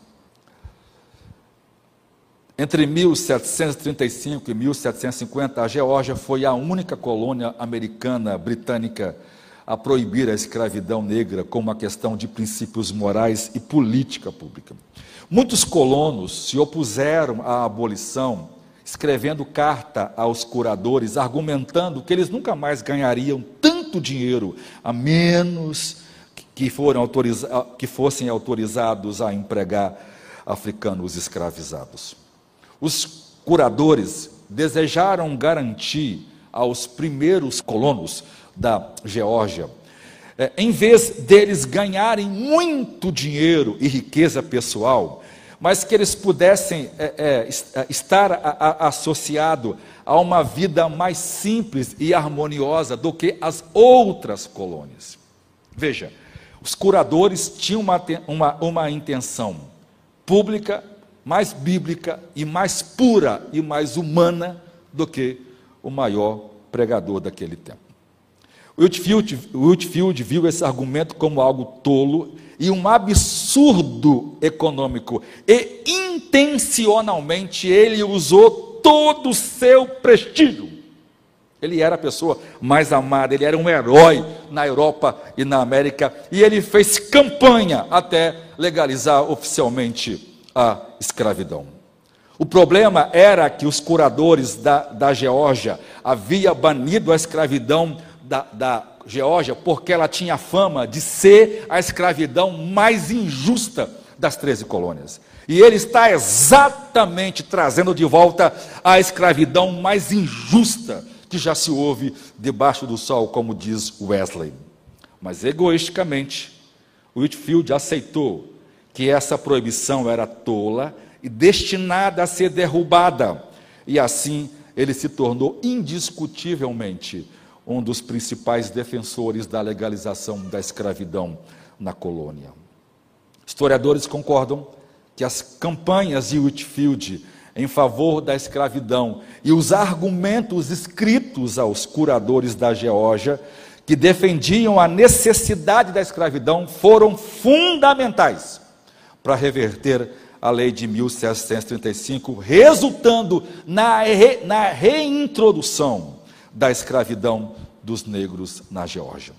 Entre 1735 e 1750, a Geórgia foi a única colônia americana britânica a proibir a escravidão negra como uma questão de princípios morais e política pública. Muitos colonos se opuseram à abolição, escrevendo carta aos curadores, argumentando que eles nunca mais ganhariam tanto dinheiro a menos que, autoriza que fossem autorizados a empregar africanos escravizados. Os curadores desejaram garantir aos primeiros colonos da Geórgia, é, em vez deles ganharem muito dinheiro e riqueza pessoal, mas que eles pudessem é, é, é estar a, a, associado a uma vida mais simples e harmoniosa do que as outras colônias. Veja, os curadores tinham uma, uma, uma intenção pública, mais bíblica e mais pura e mais humana do que o maior pregador daquele tempo. Whitfield, Whitfield viu esse argumento como algo tolo e um absurdo econômico. E intencionalmente ele usou todo o seu prestígio. Ele era a pessoa mais amada, ele era um herói na Europa e na América, e ele fez campanha até legalizar oficialmente a escravidão. O problema era que os curadores da, da Geórgia haviam banido a escravidão da, da Geórgia porque ela tinha fama de ser a escravidão mais injusta das 13 colônias. E ele está exatamente trazendo de volta a escravidão mais injusta que já se ouve debaixo do sol, como diz Wesley. Mas egoisticamente, Whitfield aceitou que essa proibição era tola e destinada a ser derrubada, e assim ele se tornou indiscutivelmente um dos principais defensores da legalização da escravidão na colônia. Historiadores concordam que as campanhas de Whitfield em favor da escravidão e os argumentos escritos aos curadores da Geórgia que defendiam a necessidade da escravidão foram fundamentais para reverter a lei de 1735, resultando na, re, na reintrodução da escravidão dos negros na Geórgia.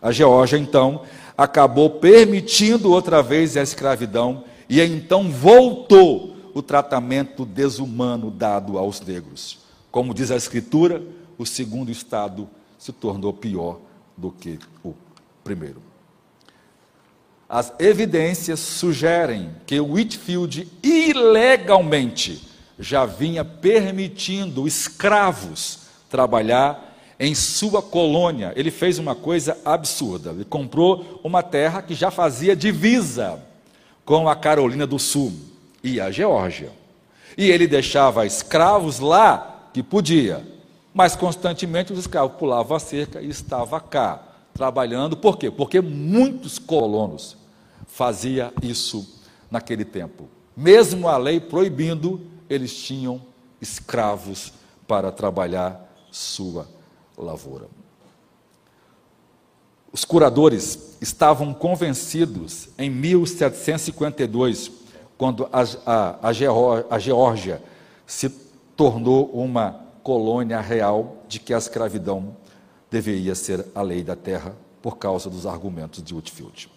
A Geórgia, então, acabou permitindo outra vez a escravidão e então voltou o tratamento desumano dado aos negros. Como diz a Escritura, o segundo estado se tornou pior do que o primeiro. As evidências sugerem que Whitfield ilegalmente já vinha permitindo escravos trabalhar em sua colônia. Ele fez uma coisa absurda. Ele comprou uma terra que já fazia divisa com a Carolina do Sul e a Geórgia. E ele deixava escravos lá que podia, mas constantemente os escravos pulavam a cerca e estavam cá, trabalhando. Por quê? Porque muitos colonos faziam isso naquele tempo. Mesmo a lei proibindo, eles tinham escravos para trabalhar sua lavoura. Os curadores estavam convencidos em 1752, quando a, a, a, Geórgia se tornou uma colônia real, de que a escravidão deveria ser a lei da terra, por causa dos argumentos de Whitfield.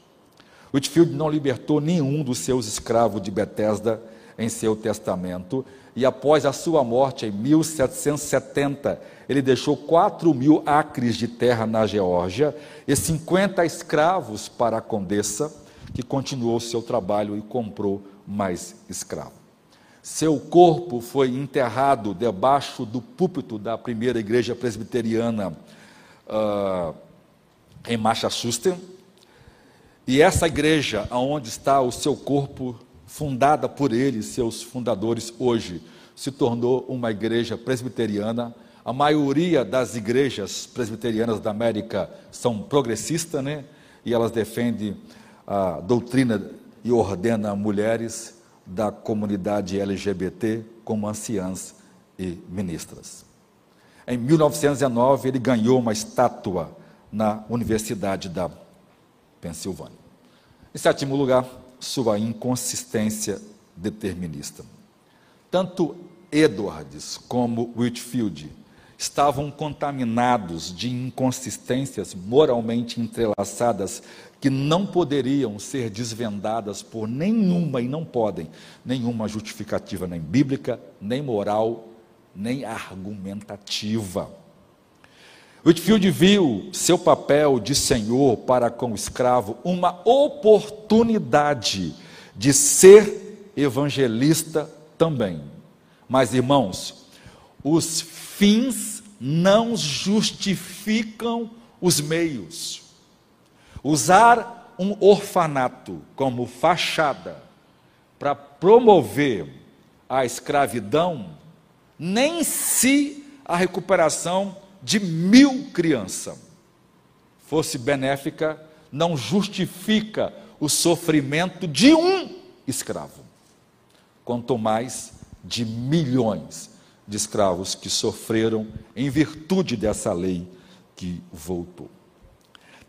Whitfield não libertou nenhum dos seus escravos de Bethesda em seu testamento, e após a sua morte em 1770, ele deixou 4 mil acres de terra na Geórgia e 50 escravos para a condessa, que continuou seu trabalho e comprou mais escravos. Seu corpo foi enterrado debaixo do púlpito da primeira igreja presbiteriana uh, em Massachusetts. E essa igreja, aonde está o seu corpo, fundada por ele, seus fundadores, hoje se tornou uma igreja presbiteriana a maioria das igrejas presbiterianas da América são progressistas, né? E elas defendem a doutrina e ordenam mulheres da comunidade LGBT como anciãs e ministras. Em 1919, ele ganhou uma estátua na Universidade da Pensilvânia. Em sétimo lugar, sua inconsistência determinista. Tanto Edwards como Whitfield estavam contaminados de inconsistências moralmente entrelaçadas que não poderiam ser desvendadas por nenhuma e não podem nenhuma justificativa nem bíblica, nem moral, nem argumentativa. Whitfield viu seu papel de senhor para com o escravo uma oportunidade de ser evangelista também. Mas, irmãos, os fins não justificam os meios. Usar um orfanato como fachada para promover a escravidão, nem se a recuperação de mil crianças fosse benéfica, não justifica o sofrimento de um escravo, quanto mais de milhões de escravos que sofreram em virtude dessa lei que voltou.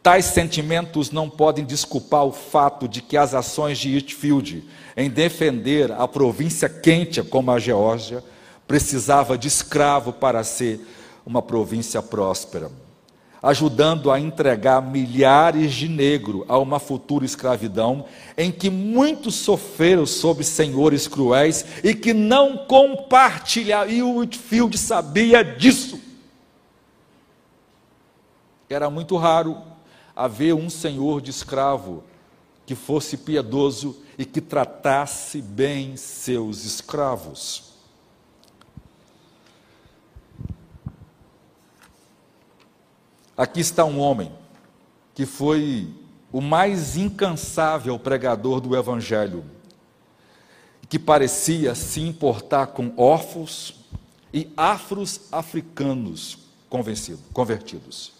Tais sentimentos não podem desculpar o fato de que as ações de Whitfield em defender a província quente como a Geórgia precisava de escravo para ser uma província próspera ajudando a entregar milhares de negros a uma futura escravidão, em que muitos sofreram sob senhores cruéis e que não compartilharam, e o Whitfield sabia disso. Era muito raro haver um senhor de escravo que fosse piedoso e que tratasse bem seus escravos. Aqui está um homem que foi o mais incansável pregador do Evangelho, que parecia se importar com órfãos e afros africanos convertidos.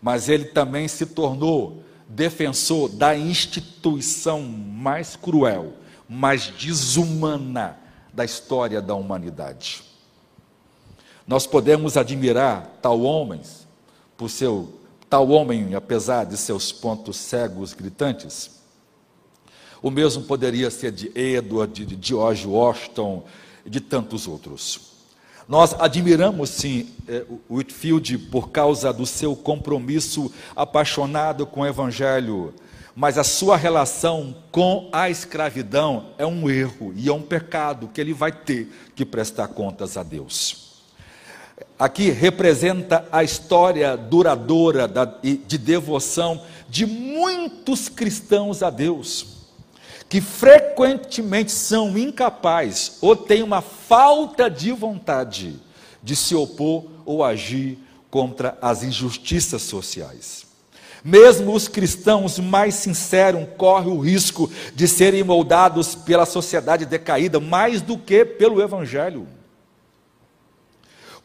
Mas ele também se tornou defensor da instituição mais cruel, mais desumana da história da humanidade. Nós podemos admirar tal homem por seu tal homem, apesar de seus pontos cegos gritantes. O mesmo poderia ser de Edward, de George Washington e de tantos outros. Nós admiramos sim eh, Whitfield por causa do seu compromisso apaixonado com o Evangelho, mas a sua relação com a escravidão é um erro e é um pecado que ele vai ter que prestar contas a Deus. Aqui representa a história duradoura de devoção de muitos cristãos a Deus que frequentemente são incapazes ou têm uma falta de vontade de se opor ou agir contra as injustiças sociais. Mesmo os cristãos mais sinceros correm o risco de serem moldados pela sociedade decaída mais do que pelo Evangelho.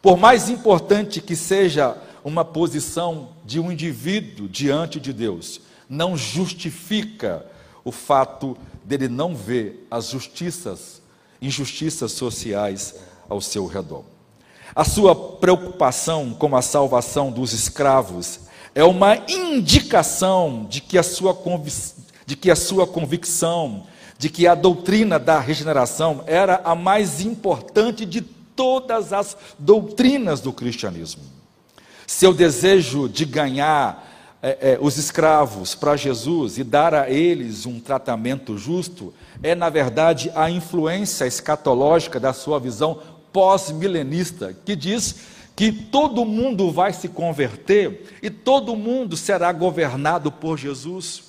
Por mais importante que seja uma posição de um indivíduo diante de Deus, não justifica o fato dele não ver as justiças, injustiças sociais ao seu redor. A sua preocupação com a salvação dos escravos é uma indicação de que a sua, de que a sua convicção, de que a doutrina da regeneração era a mais importante de todas as doutrinas do cristianismo. Seu desejo de ganhar é, é, os escravos para Jesus e dar a eles um tratamento justo é, na verdade, a influência escatológica da sua visão pós-milenista, que diz que todo mundo vai se converter e todo mundo será governado por Jesus,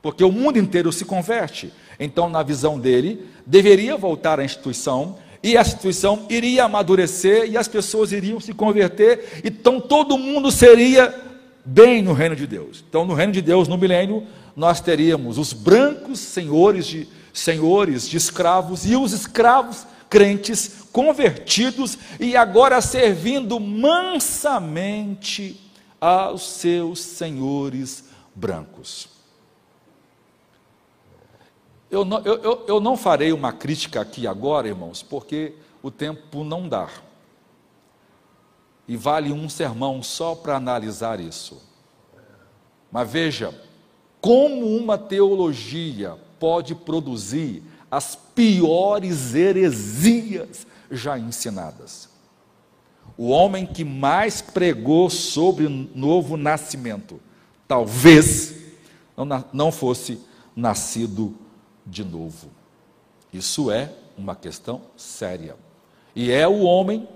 porque o mundo inteiro se converte. Então, na visão dele, deveria voltar à instituição e a instituição iria amadurecer e as pessoas iriam se converter, então todo mundo seria bem no reino de Deus. Então, no reino de Deus, no milênio, nós teríamos os brancos senhores de senhores de escravos e os escravos crentes convertidos e agora servindo mansamente aos seus senhores brancos. Eu não, eu, eu, eu não farei uma crítica aqui agora, irmãos, porque o tempo não dá. E vale um sermão só para analisar isso. Mas veja, como uma teologia pode produzir as piores heresias já ensinadas. O homem que mais pregou sobre o novo nascimento, talvez não, não fosse nascido de novo. Isso é uma questão séria. E é o homem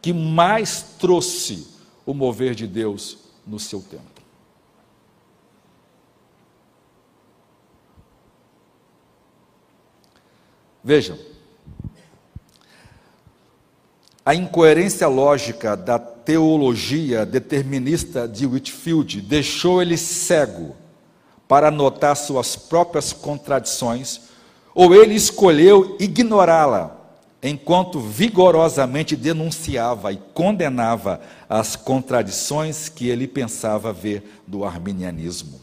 que mais trouxe o mover de Deus no seu tempo. Vejam, a incoerência lógica da teologia determinista de Whitfield deixou ele cego para notar suas próprias contradições, ou ele escolheu ignorá-la enquanto vigorosamente denunciava e condenava as contradições que ele pensava ver do arminianismo.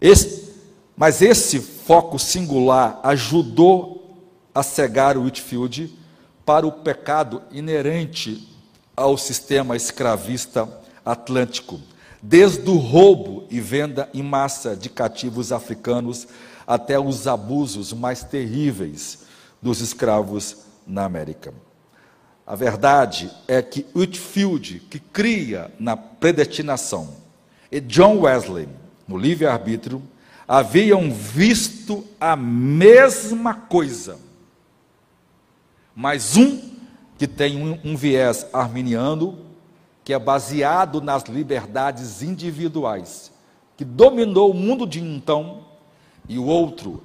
Esse, mas esse foco singular ajudou a cegar Whitfield para o pecado inerente ao sistema escravista atlântico, desde o roubo e venda em massa de cativos africanos até os abusos mais terríveis dos escravos na América. A verdade é que Whitfield, que cria na predestinação, e John Wesley, no livre-arbítrio, haviam visto a mesma coisa, mas um que tem um, um viés arminiano, que é baseado nas liberdades individuais, que dominou o mundo de então, e o outro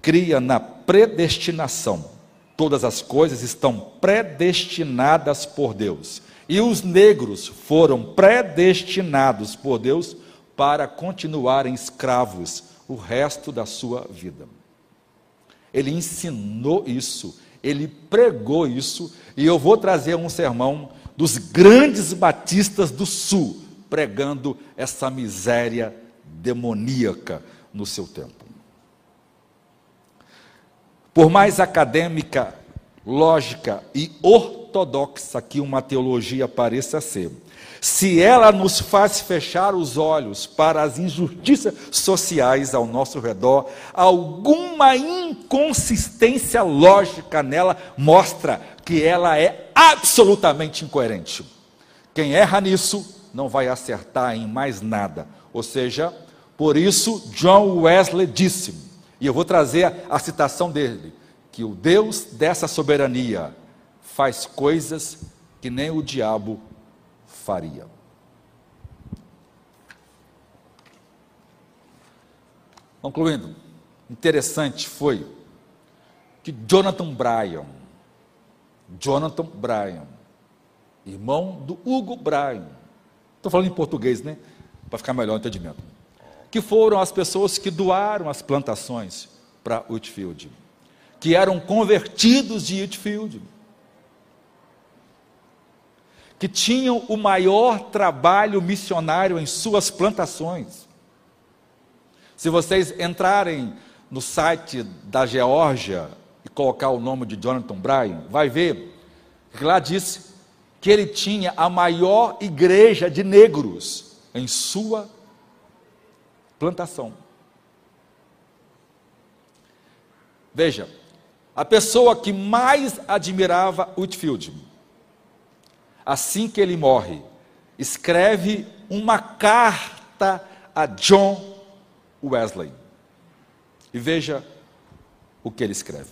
cria na predestinação. Todas as coisas estão predestinadas por Deus. E os negros foram predestinados por Deus para continuarem escravos o resto da sua vida. Ele ensinou isso, ele pregou isso, e eu vou trazer um sermão dos grandes batistas do Sul, pregando essa miséria demoníaca no seu tempo. Por mais acadêmica, lógica e ortodoxa que uma teologia pareça ser, se ela nos faz fechar os olhos para as injustiças sociais ao nosso redor, alguma inconsistência lógica nela mostra que ela é absolutamente incoerente. Quem erra nisso não vai acertar em mais nada. Ou seja, por isso John Wesley disse, e eu vou trazer a citação dele, que o Deus dessa soberania faz coisas que nem o diabo faria. Concluindo, interessante foi que Jonathan Bryan, Jonathan Bryan, irmão do Hugo Bryan, estou falando em português, né? Para ficar melhor o entendimento. Que foram as pessoas que doaram as plantações para Whitfield, que eram convertidos de Whitfield que tinham o maior trabalho missionário em suas plantações. Se vocês entrarem no site da Geórgia e colocar o nome de Jonathan Bryan, vai ver que lá diz que ele tinha a maior igreja de negros em sua plantação. Veja, a pessoa que mais admirava Whitfield assim que ele morre, escreve uma carta a John Wesley. E veja o que ele escreve.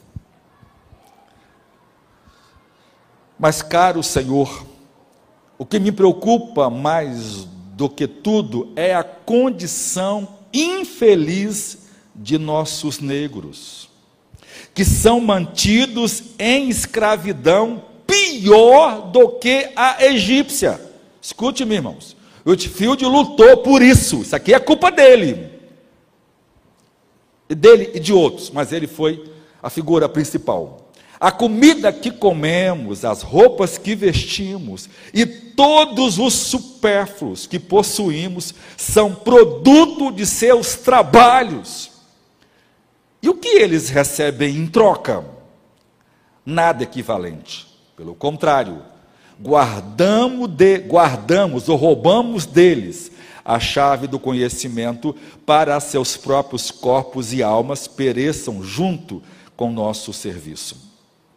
Mas, caro Senhor, o que me preocupa mais do que tudo é a condição infeliz de nossos negros, que são mantidos em escravidão pior do que a egípcia. Escute, meus irmãos. Whitfield lutou por isso. Isso aqui é culpa dele. Dele e de outros, mas ele foi a figura principal. A comida que comemos, as roupas que vestimos e todos os supérfluos que possuímos são produto de seus trabalhos. E o que eles recebem em troca? Nada equivalente. Pelo contrário, guardamos, de, guardamos ou roubamos deles a chave do conhecimento para seus próprios corpos e almas pereçam junto com nosso serviço.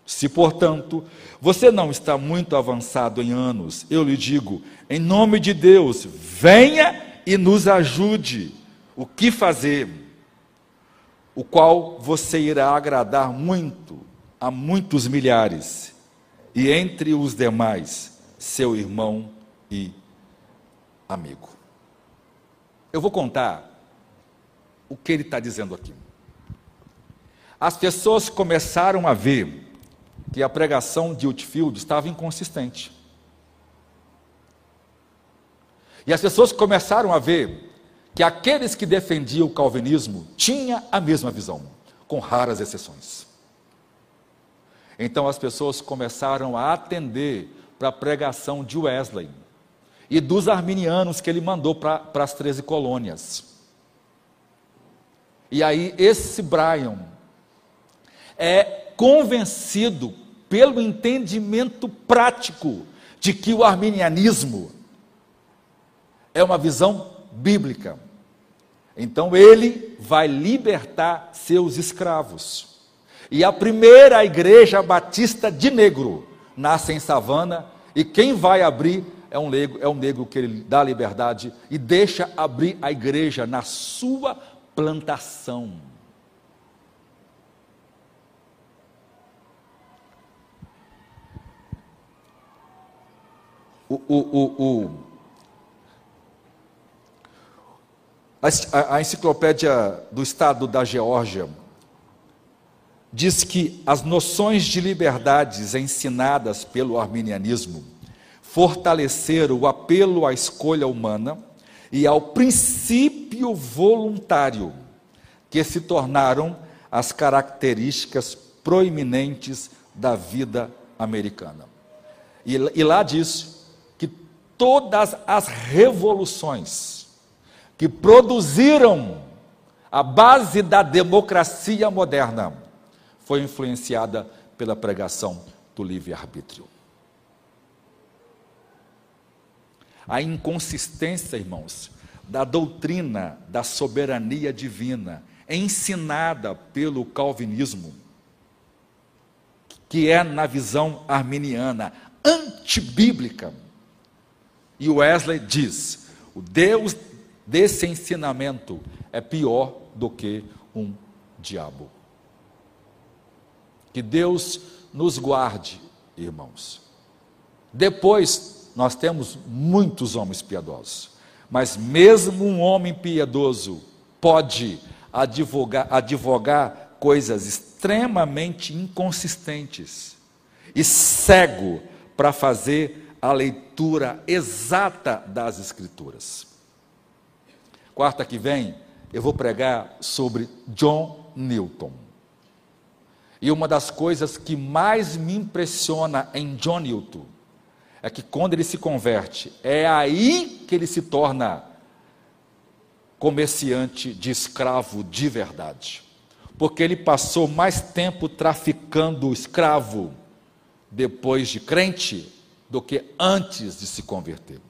Se, portanto, você não está muito avançado em anos, eu lhe digo, em nome de Deus, venha e nos ajude. O que fazer? O qual você irá agradar muito a muitos milhares e entre os demais, seu irmão e amigo. Eu vou contar o que ele está dizendo aqui. As pessoas começaram a ver que a pregação de Whitfield estava inconsistente. E as pessoas começaram a ver que aqueles que defendiam o calvinismo tinham a mesma visão, com raras exceções. Então as pessoas começaram a atender para a pregação de Wesley e dos arminianos que ele mandou para as 13 colônias. E aí esse Brian é convencido pelo entendimento prático de que o arminianismo é uma visão bíblica. Então ele vai libertar seus escravos. E a primeira igreja batista de negro nasce em Savana, e quem vai abrir é um negro, é um negro que ele dá liberdade e deixa abrir a igreja na sua plantação. O, o, o, a, a enciclopédia do estado da Geórgia diz que as noções de liberdades ensinadas pelo arminianismo fortaleceram o apelo à escolha humana e ao princípio voluntário, que se tornaram as características proeminentes da vida americana. E, e lá diz que todas as revoluções que produziram a base da democracia moderna foi influenciada pela pregação do livre-arbítrio. A inconsistência, irmãos, da doutrina da soberania divina ensinada pelo calvinismo, que é na visão arminiana antibíblica. E Wesley diz: o Deus desse ensinamento é pior do que um diabo. Que Deus nos guarde, irmãos. Depois, nós temos muitos homens piedosos, mas mesmo um homem piedoso pode advogar, advogar coisas extremamente inconsistentes e cego para fazer a leitura exata das Escrituras. Quarta que vem, eu vou pregar sobre John Newton. E uma das coisas que mais me impressiona em John Newton é que quando ele se converte, é aí que ele se torna comerciante de escravo de verdade. Porque ele passou mais tempo traficando escravo depois de crente do que antes de se converter.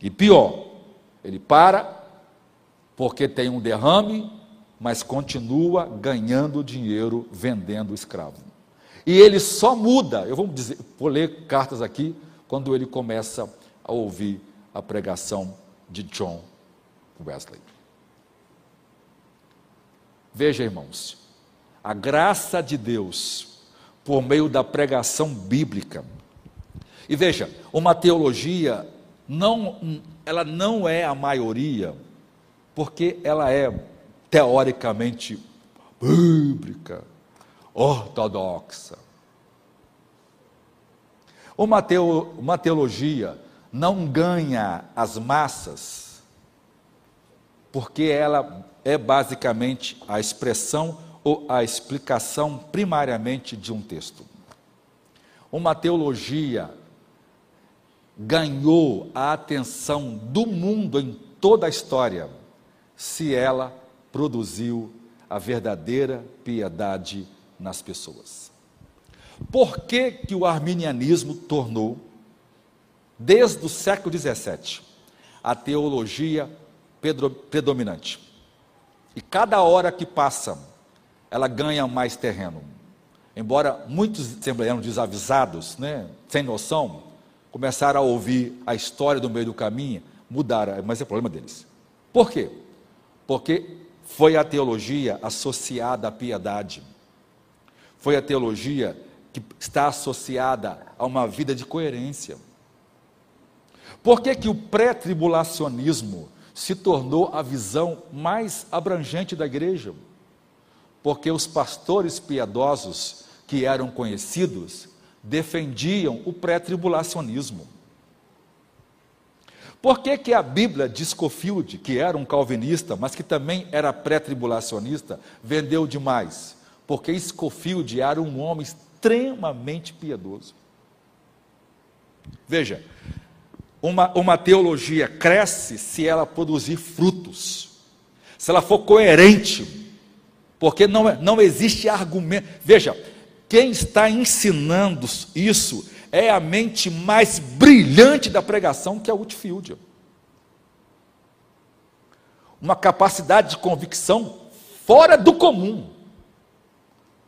E pior, ele para porque tem um derrame, mas continua ganhando dinheiro vendendo escravo. E ele só muda, eu vou, dizer, vou ler cartas aqui, quando ele começa a ouvir a pregação de John Wesley. Veja, irmãos, a graça de Deus, por meio da pregação bíblica. E veja, uma teologia não, ela não é a maioria porque ela é teoricamente bíblica, ortodoxa. Uma, teo, uma teologia não ganha as massas, porque ela é basicamente a expressão ou a explicação primariamente de um texto. Uma teologia ganhou a atenção do mundo em toda a história se ela produziu a verdadeira piedade nas pessoas. Por que, que o arminianismo tornou, desde o século XVII, a teologia predominante? E cada hora que passa, ela ganha mais terreno. Embora muitos assembleanos desavisados, né, sem noção, começaram a ouvir a história do meio do caminho, mudaram, mas é problema deles. Por quê? Porque foi a teologia associada à piedade. Foi a teologia que está associada a uma vida de coerência. Por que, que o pré-tribulacionismo se tornou a visão mais abrangente da igreja? Porque os pastores piedosos que eram conhecidos defendiam o pré-tribulacionismo. Por que, que a Bíblia de Scofield, que era um calvinista, mas que também era pré-tribulacionista, vendeu demais? Porque Scofield era um homem extremamente piedoso. Veja, uma, uma teologia cresce se ela produzir frutos, se ela for coerente, porque não, não existe argumento. Veja, quem está ensinando isso é a mente mais brilhante da pregação, que é o Whitfield. Uma capacidade de convicção fora do comum.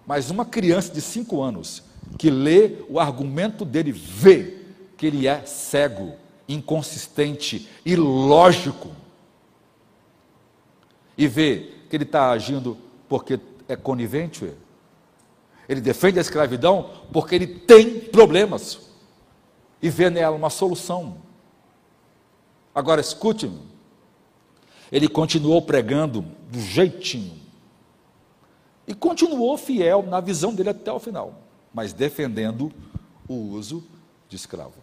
Mas uma criança de cinco anos que lê o argumento dele, vê que ele é cego, inconsistente, ilógico. E vê que ele está agindo porque é conivente ele defende a escravidão porque ele tem problemas e vê nela uma solução. Agora escute-me. Ele continuou pregando do jeitinho, E continuou fiel na visão dele até o final, mas defendendo o uso de escravo.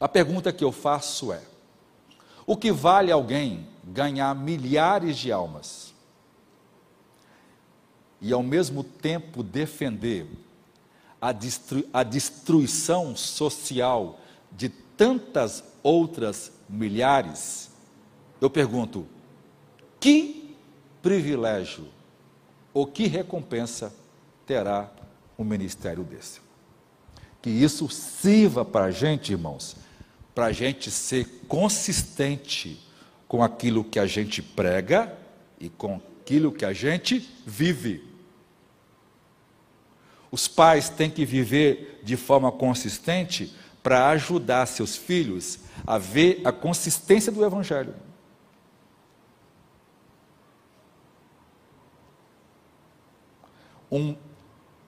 A pergunta que eu faço é: o que vale alguém ganhar milhares de almas e ao mesmo tempo defender a, destru a destruição social de tantas outras milhares? Eu pergunto: que privilégio ou que recompensa terá um ministério desse? Que isso sirva para a gente, irmãos, para a gente ser consistente com aquilo que a gente prega e com aquilo que a gente vive. Os pais têm que viver de forma consistente para ajudar seus filhos a ver a consistência do Evangelho. Um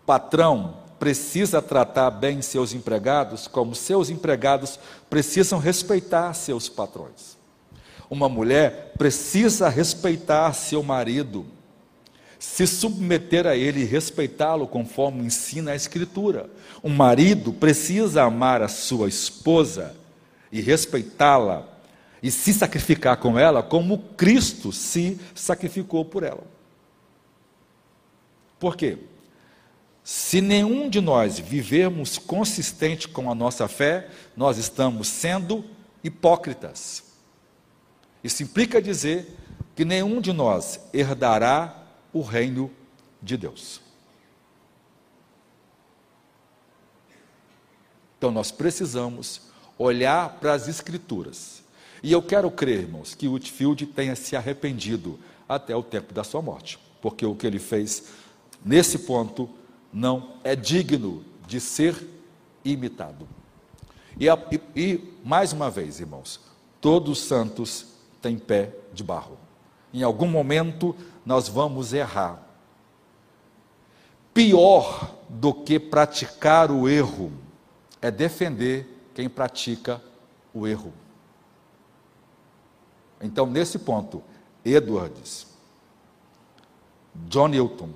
patrão precisa tratar bem seus empregados, como seus empregados precisam respeitar seus patrões. Uma mulher precisa respeitar seu marido, se submeter a ele e respeitá-lo conforme ensina a Escritura. Um marido precisa amar a sua esposa e respeitá-la e se sacrificar com ela como Cristo se sacrificou por ela. Por quê? Se nenhum de nós vivermos consistente com a nossa fé, nós estamos sendo hipócritas. Isso implica dizer que nenhum de nós herdará o reino de Deus. Então nós precisamos olhar para as Escrituras. E eu quero crer, irmãos, que Whitfield tenha se arrependido até o tempo da sua morte, porque o que ele fez nesse ponto não é digno de ser imitado. E, e, e, mais uma vez, irmãos, todos os santos têm pé de barro. Em algum momento nós vamos errar. Pior do que praticar o erro é defender quem pratica o erro. Então, nesse ponto, Edwards, John Newton,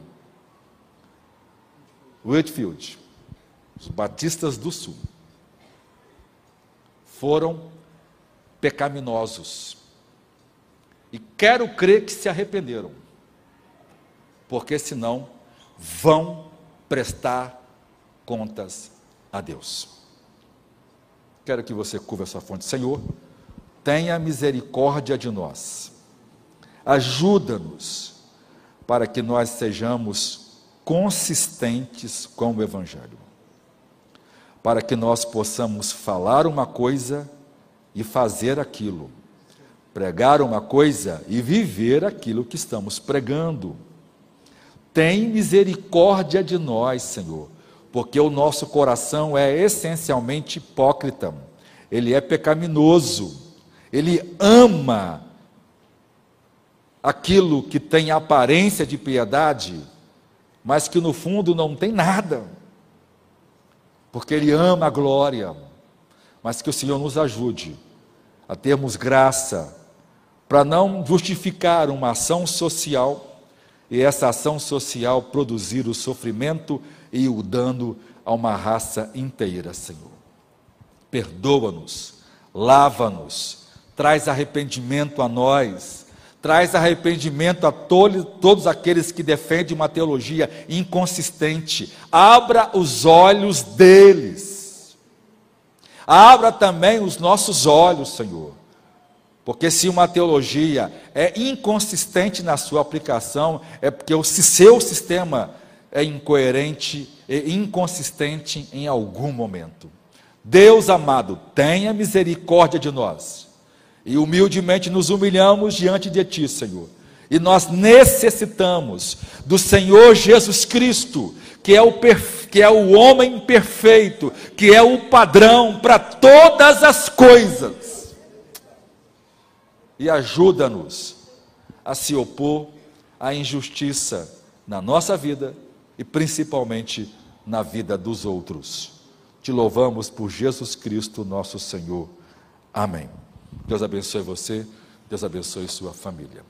Whitfield, os batistas do sul, foram pecaminosos. E quero crer que se arrependeram, porque senão vão prestar contas a Deus. Quero que você curva a sua fonte, Senhor, tenha misericórdia de nós, ajuda-nos para que nós sejamos consistentes com o Evangelho, para que nós possamos falar uma coisa e fazer aquilo, pregar uma coisa e viver aquilo que estamos pregando. Tem misericórdia de nós, Senhor, porque o nosso coração é essencialmente hipócrita, ele é pecaminoso, ele ama aquilo que tem aparência de piedade mas que no fundo não tem nada, porque Ele ama a glória, mas que o Senhor nos ajude a termos graça para não justificar uma ação social e essa ação social produzir o sofrimento e o dano a uma raça inteira, Senhor. Perdoa-nos, lava-nos, traz arrependimento a nós traz arrependimento a todos aqueles que defendem uma teologia inconsistente. Abra os olhos deles. Abra também os nossos olhos, Senhor. Porque se uma teologia é inconsistente na sua aplicação, é porque o seu sistema é incoerente e inconsistente em algum momento. Deus amado, tenha misericórdia de nós e humildemente nos humilhamos diante de Ti, Senhor. E nós necessitamos do Senhor Jesus Cristo, que é o, que é o homem perfeito, que é o padrão para todas as coisas. E ajuda-nos a se opor à injustiça na nossa vida e principalmente na vida dos outros. Te louvamos por Jesus Cristo, nosso Senhor. Amém. Deus abençoe você, Deus abençoe sua família.